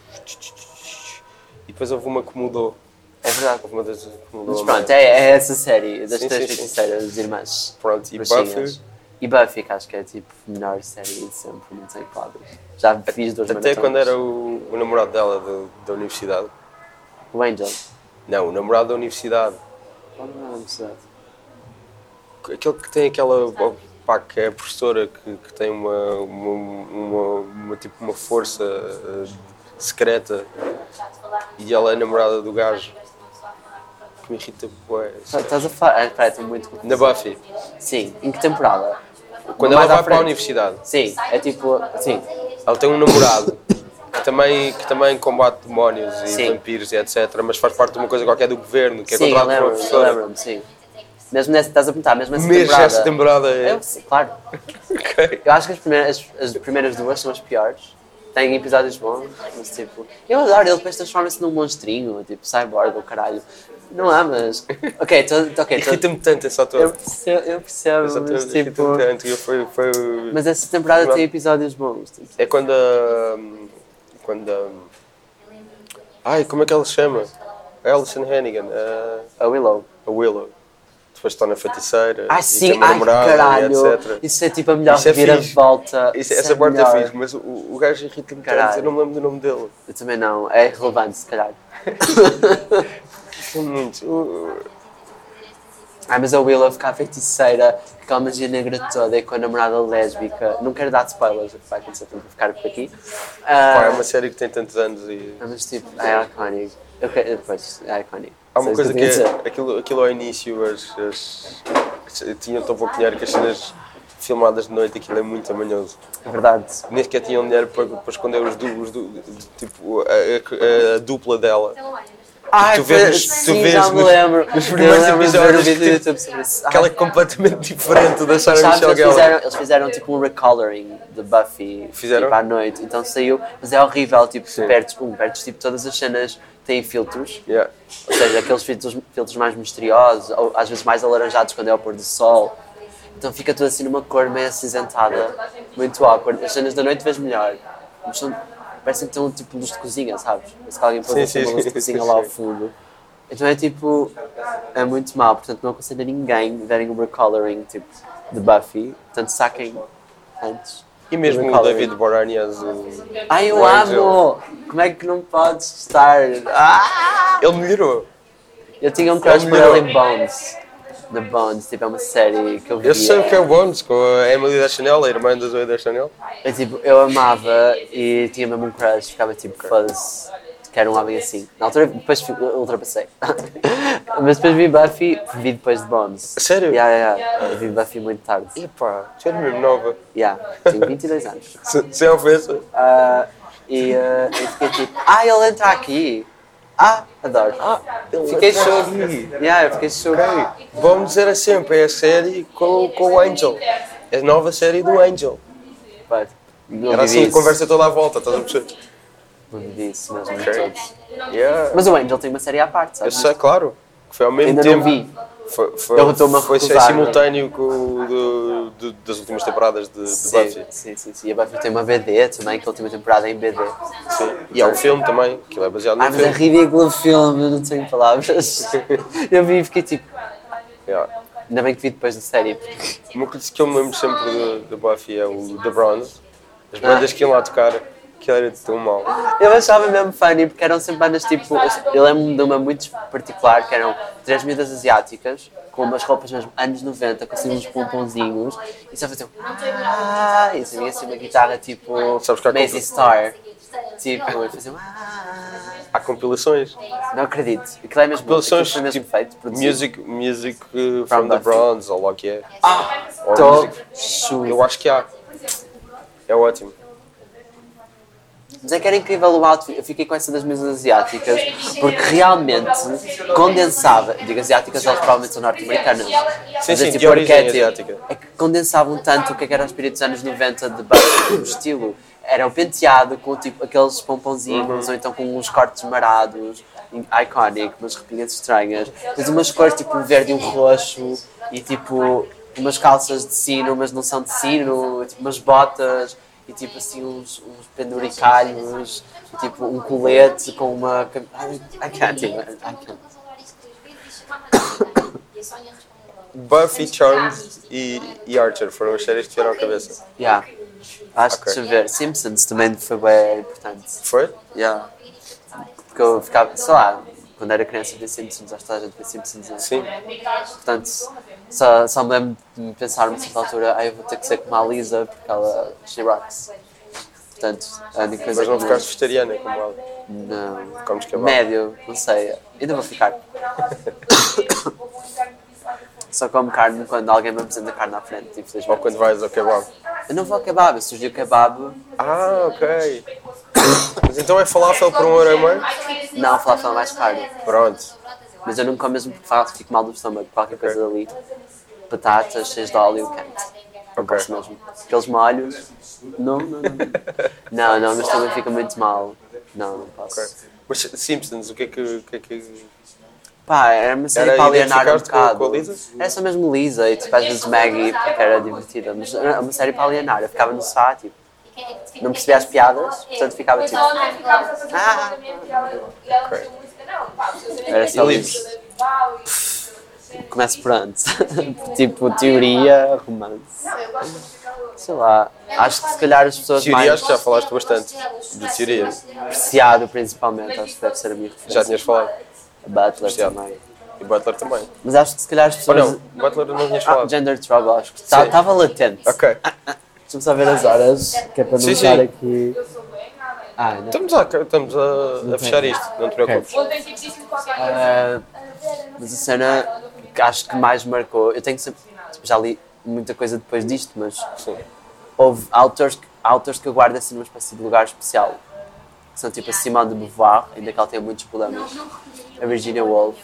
e depois houve uma que mudou. É verdade. Houve uma das que mudou. Mas pronto, é, é essa série das Sim, três feiticeiras, as irmãs. Pronto, e. Buffy. E Buffy, que acho que é tipo a melhor série de sempre, não tenho quadros. Já fiz duas Até maratonas. quando era o, o namorado dela do- da universidade. O Angel. Não, o namorado da universidade. Qual não é a universidade? Aquele que tem aquela. Pá, que é a professora que, que tem uma, uma, uma, uma- tipo uma força eh, secreta e ela é namorada do gajo. Que me irrita bué. Tá- Estás a falar. Ah, espera, estou muito. Na Buffy. Sim, em que temporada? Quando ela vai para a universidade. Sim, é tipo. Sim, Ela tem um namorado que também, que também combate demónios e Sim. vampiros e etc. Mas faz parte de uma coisa qualquer do governo, que é sim, controlado por uma professora. lembro-me, sim. Mesmo nessa, estás a perguntar, mesmo nessa Mesmo temporada. essa temporada é. Eu, sim, claro. Ok. Eu acho que as primeiras, as, as primeiras duas são as piores. Tem episódios bons, mas tipo. Eu adoro, ele depois transforma-se num monstrinho, tipo cyborg ou caralho. Não há, mas. Ok, tô, ok, tô, Irrita-me tanto esse eu ator. percebo, eu percebo mas Exatamente, tipo. tanto. Eu foi, foi... Mas essa temporada tem episódios bons. Tipo. É quando a. Quando a. Ai, como é que ela se chama? A Alison Hannigan, a, A Willow. a Willow. Depois está na feiticeira. E sim, ai caralho. e etc. Isso é tipo a melhor Isso é reviravolta. Isso, Isso essa é parte é melhor. fixe, mas o, o gajo irrita-me tanto, eu não me lembro do nome dele. Eu também não, é irrelevante se calhar. Muito. Ai, mas a Willow ficar feiticeira, com aquela magia negra toda e com a namorada lésbica. Não quero dar spoilers, o que vai acontecer, portanto vou ficar por aqui. Ah, Pá, é uma série que tem tantos anos e. mas tipo, é iconic. Que- Depois, é iconic. Há uma coisa que é, aquilo, aquilo ao início, as, as, as- tinham tão pouco dinheiro que as cenas filmadas de noite, aquilo é muito amanhoso. É verdade. Nem sequer tinham dinheiro para, para esconder os, du, os du, tipo, a, a- a dupla dela. Ai, tu vês nos- tu sim, vês já me nos- lembro. nos primeiros episódios o que- YouTube sobre isso. É completamente diferente da Sarah Sabes, Michelle eles fizeram, eles fizeram tipo um recoloring de Buffy Fizeram? tipo, à noite, então saiu, mas é horrível, tipo, tu perdes, um, perdes tipo, todas as cenas têm filtros, Yeah. ou seja, aqueles filtros, filtros mais misteriosos, ou às vezes mais alaranjados quando é ao pôr do sol, então fica tudo assim numa cor meio acinzentada, muito awkward. As cenas da noite vês melhor, mas são, parecem que estão tipo luz de cozinha, sabes? Parece que alguém pôs Sim, assim, sim, uma luz de cozinha lá ao fundo. Então é tipo, é muito mal, portanto não aconselho a ninguém verem o recoloring tipo, de Buffy, portanto saquem antes. E mesmo o. David Boreanaz, o... Ai, eu amo! Como é que não podes estar? Ah! ele melhorou. Eu tinha um crush por ele em Bones. The Bones, tipo, é uma série que eu via. Eu sei o que é o Bones, com a Emily da Chanel, a irmã da Zoe da Chanel. Eu, tipo, eu amava e tinha mesmo um crush, ficava tipo, foda-se, quero um homem assim. Na altura, depois ultrapassei. Mas depois vi Buffy, vi depois de Bones. Sério? Yeah, yeah, yeah. Eu vi Buffy muito tarde. Epá, tu eres mesmo nova. Yeah, tenho 22 anos. Se- Sem ofensa. Ah, e ah, eu fiquei tipo, ah, ele entra aqui. Ah, adoro. fiquei entra show. Yeah, eu fiquei show. Ok, vamos dizer a sempre, é a série com, com o Angel. É a nova série do Angel. Não Era assim, a isso. conversa toda à volta, estás a perceber? Não vivi isso mesmo Ok. todos. Yeah. Mas o Angel tem uma série à parte, Eu sabes? sei, claro. que Foi ao mesmo Ainda tempo. não vi. Foi, foi, Eu estou-me a foi recusar. simultâneo com o do, do- das últimas temporadas de, de Sim, Buffy. sim, sim, sim. E a Buffy tem uma BD também, que a última temporada é em BD. Sim. E há um filme também, que é baseado Ah, num mas é filme. ridículo o filme, eu não tenho palavras. eu vi e fiquei tipo, Yeah. ainda bem que vi depois da série. Uma coisa que eu me lembro sempre de Buffy é o The Bronze. As Ah. bandas que iam lá tocar, que era tão mal. Eu achava mesmo funny porque eram sempre bandas tipo. Eu, lembro-me de uma muito particular que eram três miúdas asiáticas com umas roupas mesmo anos 90, com assim uns pomponzinhos e só faziam. Ah, e assim, assim uma guitarra tipo. Compl- Star. Tipo, e faziam. Ah, Há compilações. não acredito. Aquilo é mesmo, Compilações foi mesmo tipo feito, produzido. Music, music uh, from the. Bronze, ou lá que é. Ah, Ou music-. Eu acho que há. É ótimo. Mas é que era incrível o outfit. Eu fiquei com essa das mesas asiáticas porque realmente condensava. Digo asiáticas, elas provavelmente são norte-americanas. Mas é sim, tipo de origem arquétipo. asiática. É que condensavam tanto o que é que era o espírito dos anos 90 de Buffy, o estilo. Era o penteado com tipo aqueles pomponzinhos Uhum. ou então com uns cortes marados, iconic, umas repinhas estranhas. Depois umas cores tipo um verde e um roxo e tipo umas calças de sino, mas não são de sino, tipo umas botas e tipo assim uns, uns penduricalhos, e, tipo um colete com uma. I, can't even. I can't. Buffy, Charmed e, e Archer foram as séries que vieram à cabeça. Yeah. Acho que Ok. deixa eu ver. Simpsons também foi bem importante. Foi? Yeah. Porque eu ficava, sei lá, quando era criança via Simpsons, a gente via Simpsons. né? Sim. Portanto, só, só me lembro de pensar numa certa altura, ah, eu vou ter que ser como a Lisa, porque ela, she rocks. Portanto, a única coisa Mas não ficaste vegetariana como ela. Não. Comes kebab. Médio, não sei. Ainda vou ficar. Só como carne quando alguém me apresenta carne à frente, Ou infelizmente. quando vais ao kebab. Eu não vou ao kebab, eu surgi o kebab. Ah, ok. Mas então é falafel por um euro e meio? Não, falafel é mais caro. Pronto. Mas eu não como mesmo porque faço, fico mal do estômago, qualquer coisa dali. Batatas, cheias de óleo, quente. Não Ok. posso mesmo. Aqueles molhos. Não, não, não. Não, não, mas também fica muito mal. Não, não posso. Ok. Mas Simpsons, o que é que. O que, é que... Pá, era uma série Era para alienar um com bocado. com? Era só mesmo Lisa e tipo, às vezes Maggie, porque era divertida. Mas era uma série para alienar. Eu ficava no sofá, tipo, não percebia as piadas, portanto ficava tipo. Ah, Era só E isso. Começo por antes. tipo, teoria, romance. Sei lá. Acho que se calhar as pessoas Teoria, mais acho que já falaste bastante. De teoria. apreciado principalmente, acho que deve ser a minha referência. Já tinhas falado. Butler também. E Butler também. Mas acho que se calhar as pessoas. não, Butler não tinhas Ah, falado. Gender Trouble, acho que estava latente. Ok. Deixa-me só ver as horas, que é para não estar aqui. Ah, não. Estamos a, estamos a, a fechar isto, não te preocupes. Ah, mas a cena que acho que mais marcou, eu tenho sempre. tipo, já li muita coisa depois disto, mas Sim. houve autores, que- autores que eu guardo assim numa espécie de lugar especial. Que são tipo a Simone de Beauvoir, ainda que ela tenha muitos problemas. A Virginia Woolf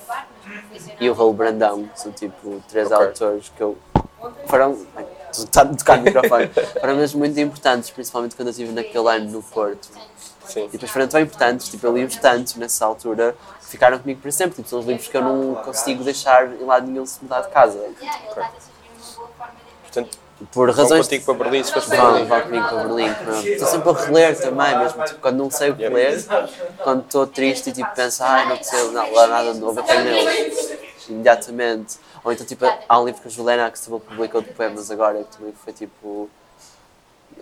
e o Raul Brandão. São tipo três Ok. autores que eu. Foram. Estou a tocar no microfone. Foram mesmo muito importantes, principalmente quando eu estive naquele ano no Porto. Sim. E depois foram tão importantes, tipo, eu li-os tanto nessa altura que ficaram comigo para sempre. Tipo, são os livros que eu não consigo deixar em lado nenhum se mudar de casa. Portanto, Por vão razões. contigo para Berlim se fores para Vão, Berlim. vão comigo para Berlim. Estou sempre a reler também, mesmo tipo, quando não sei o que ler, quando estou triste e tipo, penso, ai, não sei lá nada novo, eu tenho neles imediatamente. Ou então, tipo, há um livro que a Juliana Axtable publicou de poemas agora, que também foi tipo.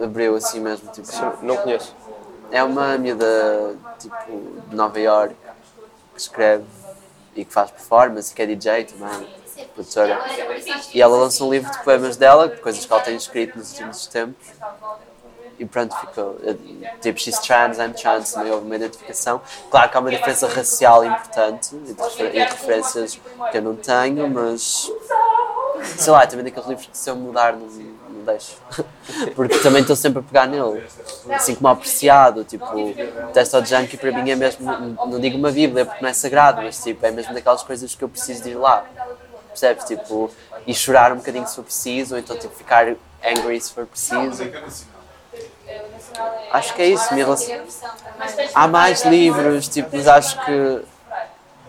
abriu assim mesmo. Tipo, Não conheço. é uma miúda tipo de Nova York que escreve e que faz performance e que é DJ também, produtora. E ela lançou um livro de poemas dela, coisas que ela tem escrito nos últimos tempos. E pronto, ficou. eh, Tipo, she's trans, I'm trans, também houve uma identificação. Claro que há uma diferença racial importante e e de referências que eu não tenho, mas. Sei lá, é também daqueles livros que se eu mudar não, não deixo. Porque também estou sempre a pegar nele. Assim como apreciado, tipo, o Test of Junkie para mim é mesmo, não digo uma bíblia porque não é sagrado, mas tipo, é mesmo daquelas coisas que eu preciso de ir lá. Percebes? Tipo, e chorar um bocadinho se for preciso, ou então tipo, ficar angry se for preciso. Acho que é isso, minha relação. Há mais livros, tipo, mas acho que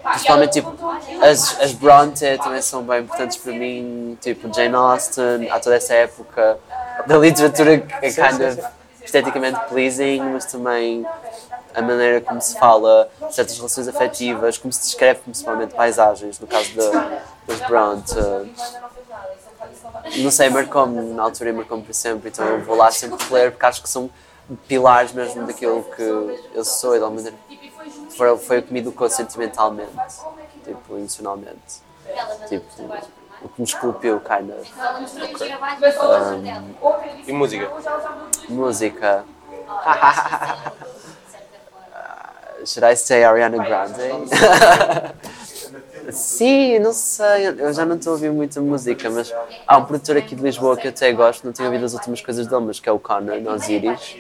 principalmente tipo as, as Bronte também são bem importantes para mim, tipo Jane Austen, há toda essa época da literatura que é kind of esteticamente pleasing, mas também a maneira como se fala, certas relações afetivas, como se descreve principalmente paisagens, no caso da, das Bronte. Não sei, marcou-me na altura marcou-me para sempre, então eu vou lá sempre ler porque acho que são pilares mesmo daquilo que eu sou e da maneira foi, foi o que me educou sentimentalmente, tipo, emocionalmente. Tipo, o que me esculpiu, kind of. E música? Música. Should I say Ariana Grande? Sim, não sei, eu já não estou a ouvir muita música, mas há um produtor aqui de Lisboa que eu até gosto, não tenho ouvido as últimas coisas dele, mas que é o Connor, no Osiris.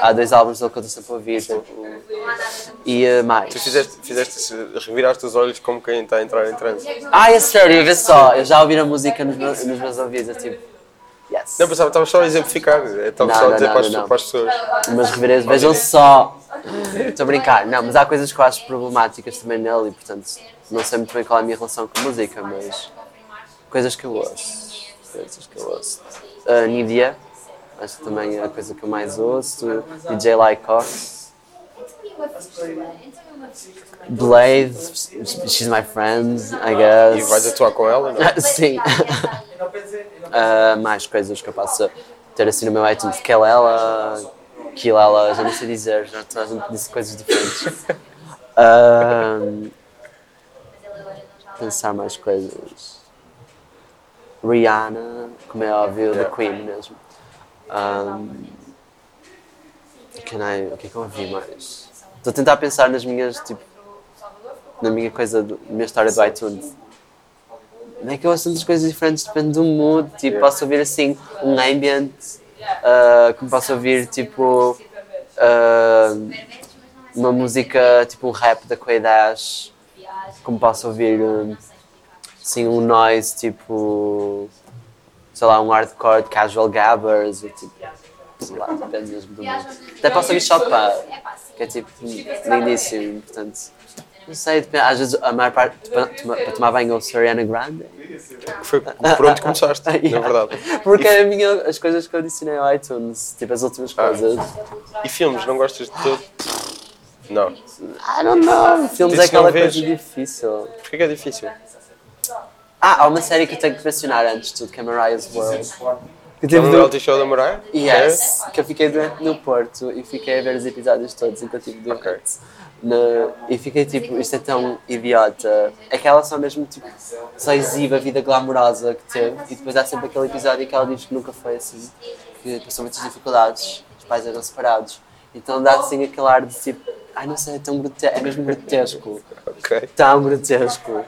Há dois álbuns dele que eu estou sempre a ouvir, e uh, mais. Tu fizeste, fizeste reviraste os olhos como quem está a entrar em transe. Ah, é sério, vê só, eu já ouvi a música nos meus, nos meus ouvidos, é tipo, yes. Não, pensava, estava só a exemplificar. Estava Não, só a não, dizer não, para, as, não, para as pessoas. Mas reverês, vejam só. Estou a brincar, não, mas há coisas que eu acho problemáticas também nele e portanto não sei muito bem qual é a minha relação com a música, mas coisas que eu ouço. Coisas que eu ouço. Uh, Nidia, acho que também é a coisa que eu mais ouço. DJ Lycox. Blade, she's my friend, I guess. E vais atuar com ela, não? é? Sim. Ah, mais coisas que eu posso ter assim no meu iTunes. Kelela, Kilela, já não sei dizer, já toda a gente disse coisas diferentes. Ah, pensar mais coisas. Rihanna, como é óbvio, The Queen mesmo. Um, can I, o que é que eu ouvi mais? Estou a tentar pensar nas minhas, tipo, na minha coisa, na minha história do iTunes. É que eu ouço tantas coisas diferentes, depende do mood. Tipo, posso ouvir assim um ambient, ah, como posso ouvir tipo ah, uma música, tipo um rap da Quay Dash, como posso ouvir um, assim, um noise tipo, sei lá, um hardcore de casual gabbers, tipo, sei lá, depende mesmo do mundo. Até posso ouvir Chopin, que é tipo lindíssimo, portanto, não sei, depende, às vezes a maior parte, para, tomar banho ouço Ariana Grande. Foi por onde começaste, na verdade. Porque é a minha, as coisas que eu adicionei ao iTunes, tipo as últimas Ah. coisas. E filmes, não gostas de todo? Não. I don't know, filmes é aquela coisa difícil. Porquê que é difícil? Ah, há uma série que eu tenho que mencionar antes de tudo, que é Mariah's World. Que É teve um no- reality show da Mariah? Yes, que eu fiquei doente no Porto e fiquei a ver os episódios todos enquanto estive doente. Na- e fiquei tipo, isto é tão idiota. É que ela só mesmo tipo, só exibe a vida glamourosa que teve e depois há sempre aquele episódio que ela diz que nunca foi assim, que passou muitas dificuldades, os pais eram separados. Então dá assim aquele ar de tipo, ai não sei, é tão grotesco, é mesmo grotesco Ok. tão grotesco.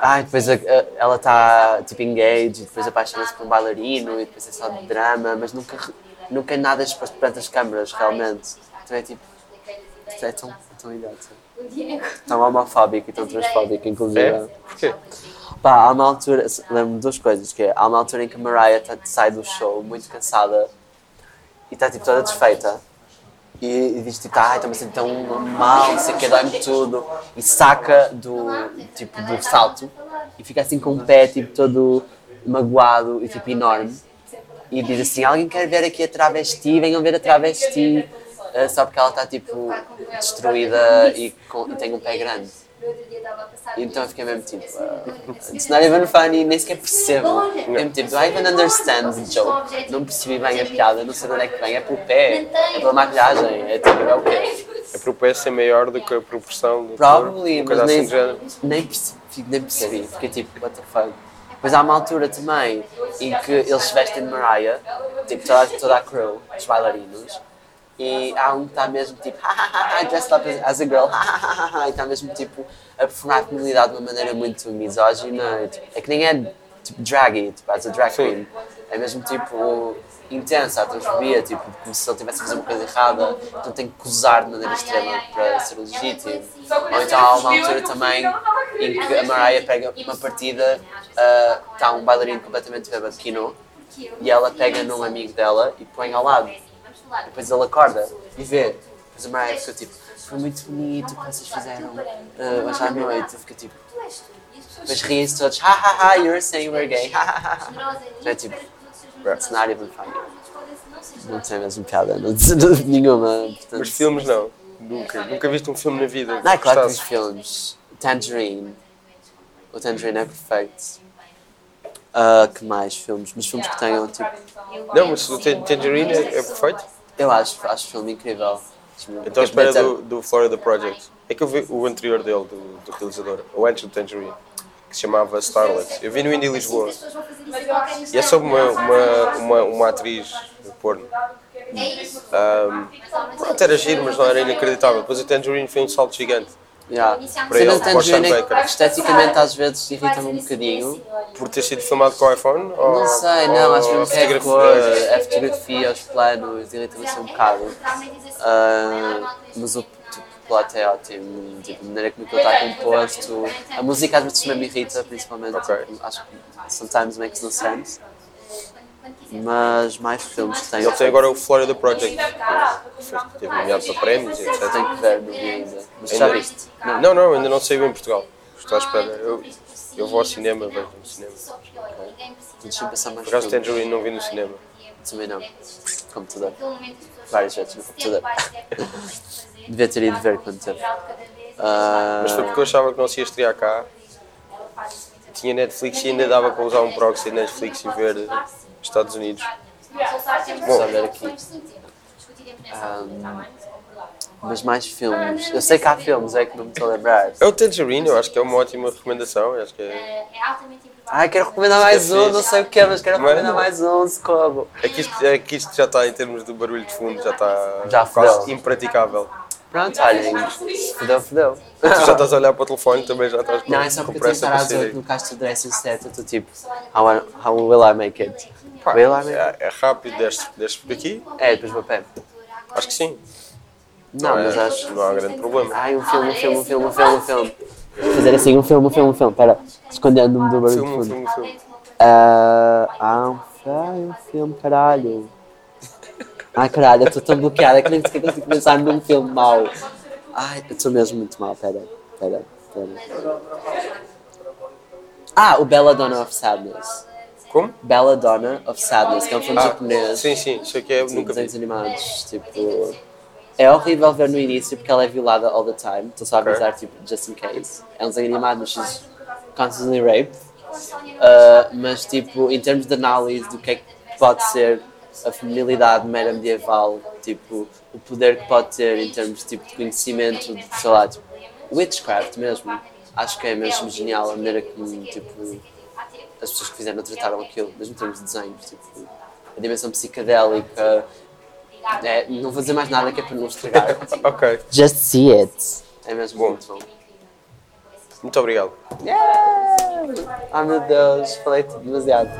Ai, depois a- a- ela está tipo engaged, e depois apaixona-se por um bailarino e depois é só de drama, mas nunca, nunca é nada exposto perante as câmaras, realmente. Então é tipo, isto é tão, tão idiota. Tão homofóbico e tão transfóbico, inclusive. É? Porquê? Pá, há uma altura, lembro-me de duas coisas, que é, há uma altura em que a Mariah tá- sai do show muito cansada e está tipo toda desfeita e, e diz tipo, ai, estou-me a sentir tão mal, não sei o que, dói-me tudo e saca do, tipo, do salto e fica assim com o pé tipo todo magoado e tipo enorme e diz assim, alguém quer ver aqui a travesti, venham ver a travesti eh, só porque ela está tipo destruída e, com- e tem um pé grande. Então eu fiquei mesmo tipo, uh, it's not even funny, nem sequer percebo. Mesmo tipo, do I even understand the joke? Não percebi bem a piada, não sei de onde é que vem, é pelo pé, é pela maquilhagem, é tipo, é o quê? É para o pé ser maior do que a proporção do Probably, corpo, mas assim nem, nem, percebi, nem percebi, fiquei tipo, what the fuck. Depois há uma altura também em que eles se vestem de Mariah, tipo toda, toda a crew, os bailarinos, e há um que está mesmo tipo, ha, dressed up as a girl, e está mesmo tipo a performar a feminilidade de uma maneira muito misógina, tipo, é que nem é tipo draggy, tipo as a drag queen, é mesmo tipo intensa, a transfobia, tipo, como se ele estivesse a fazer uma coisa errada, então tem que gozar de maneira extrema para ser legítimo. Ou então há uma altura também em que a Mariah pega uma partida, está um bailarino completamente bêbado, Kino, e ela pega num amigo dela e põe ao lado. Depois ele acorda e vê. Depois a Mariah fica tipo, foi muito bonito o que vocês fizeram uh, hoje à noite. Fica tipo, depois riem-se todos, ha ha ha, you're saying we're gay, ha ha ha. É tipo, it's not even funny. Não tem mesmo piada, não tem nenhuma. Portanto, Mas filmes não. Nunca. Nunca viste um filme na vida. não, é claro que tens filmes. Tangerine. O Tangerine é perfeito. Ah, que mais filmes? Mas filmes que tenham tipo. Não, mas o Tan- Tangerine é, é perfeito. Eu acho, acho o filme incrível. Então espera do, do Florida Project. É que eu vi o anterior dele, do, do realizador, ou antes do Tangerine, que se chamava Starlet. Eu vi no Indie Lisboa. E é sobre uma, uma, uma, uma atriz de porno. Um, pronto, era giro, mas não era inacreditável. Depois o Tangerine foi um salto gigante. Yeah. Para Cena ele, de é que esteticamente às vezes irrita-me um bocadinho. Por ter sido filmado com o iPhone? Ou, Não sei, não, ou acho mesmo que é a cor, a fotografia, os planos, irrita-me assim um bocado. Ah, mas o tipo, plot é ótimo, tipo, a maneira como aquilo está composto. A música às vezes também me irrita, principalmente. Ok. tipo, acho que sometimes makes no sense. Mas mais filmes que tenho. Ele tem agora o Florida Project, que teve nomeado para prémios etc. Tenho que ver, não vi ainda. Mas já viste? Não, não, ainda não saiu em Portugal. Estou à espera. Eu, eu vou ao cinema, vejo no cinema. Deixa-me pensar mais Por acaso. Tangerine não vi no cinema. Também não. Computador. Várias vezes no computador. Devia ter ido ver quando teve. Ah, Mas foi porque eu achava que não se ia estrear cá. Tinha Netflix e ainda dava para usar um proxy de Netflix e ver Estados Unidos. Ver aqui. Mas mais filmes. Eu sei que há filmes, é que não me estou a lembrar. É o Tangerine, eu acho que é uma ótima recomendação. eu Acho que é, Ai, quero recomendar mais É um, não sei o que é, mas quero Mas- recomendar mais um, socorro. é, que isto, é que isto já está em termos de barulho de fundo, já está Já quase impraticável. Pronto, olhem, se fodeu, fodeu. Tu já estás a olhar para o telefone também já estás com, Não, é só porque eu tenho que estar às 8 sair. no de dressing set, eu estou tipo, how, I- how will I make it? I make it? É, é rápido, desce, desce por aqui, É, depois vou a pé. acho que sim. Não, é- mas acho. não há grande problema. Ai, um filme, um filme, um filme, um filme, um filme. Fazer assim, um filme, um filme, um filme. Espera, escondendo-me do barulho Filme, fundo. filme, filme. Ah, ah, um filme, um filme, caralho. Ai, caralho, eu estou tão bloqueada que nem sequer consigo pensar num filme mau. Ai, eu estou mesmo muito mal, pera, pera, pera. Ah, o Belladonna of Sadness. Como? Belladonna of Sadness, que é um filme Ah, japonês. sim, sim, isso aqui é, nunca vi. desenhos animados, tipo... É horrível ver no início porque ela é violada all the time. Estou só a avisar, tipo, just in case. É um desenho animado, mas she's constantly raped. Uh, mas, tipo, em termos de análise do que é que pode ser a feminilidade mera medieval, tipo, o poder que pode ter em termos tipo, de conhecimento, de, sei lá, tipo, witchcraft mesmo. Acho que é mesmo genial a maneira como, tipo, as pessoas que fizeram trataram aquilo, mesmo em termos de desenhos, tipo, a dimensão psicadélica. É, não vou dizer mais nada que é para não estragar. Ok, Just see it. É mesmo Bom. muito bom. muito obrigado. Yeah! Ai meu Deus, falei demasiado.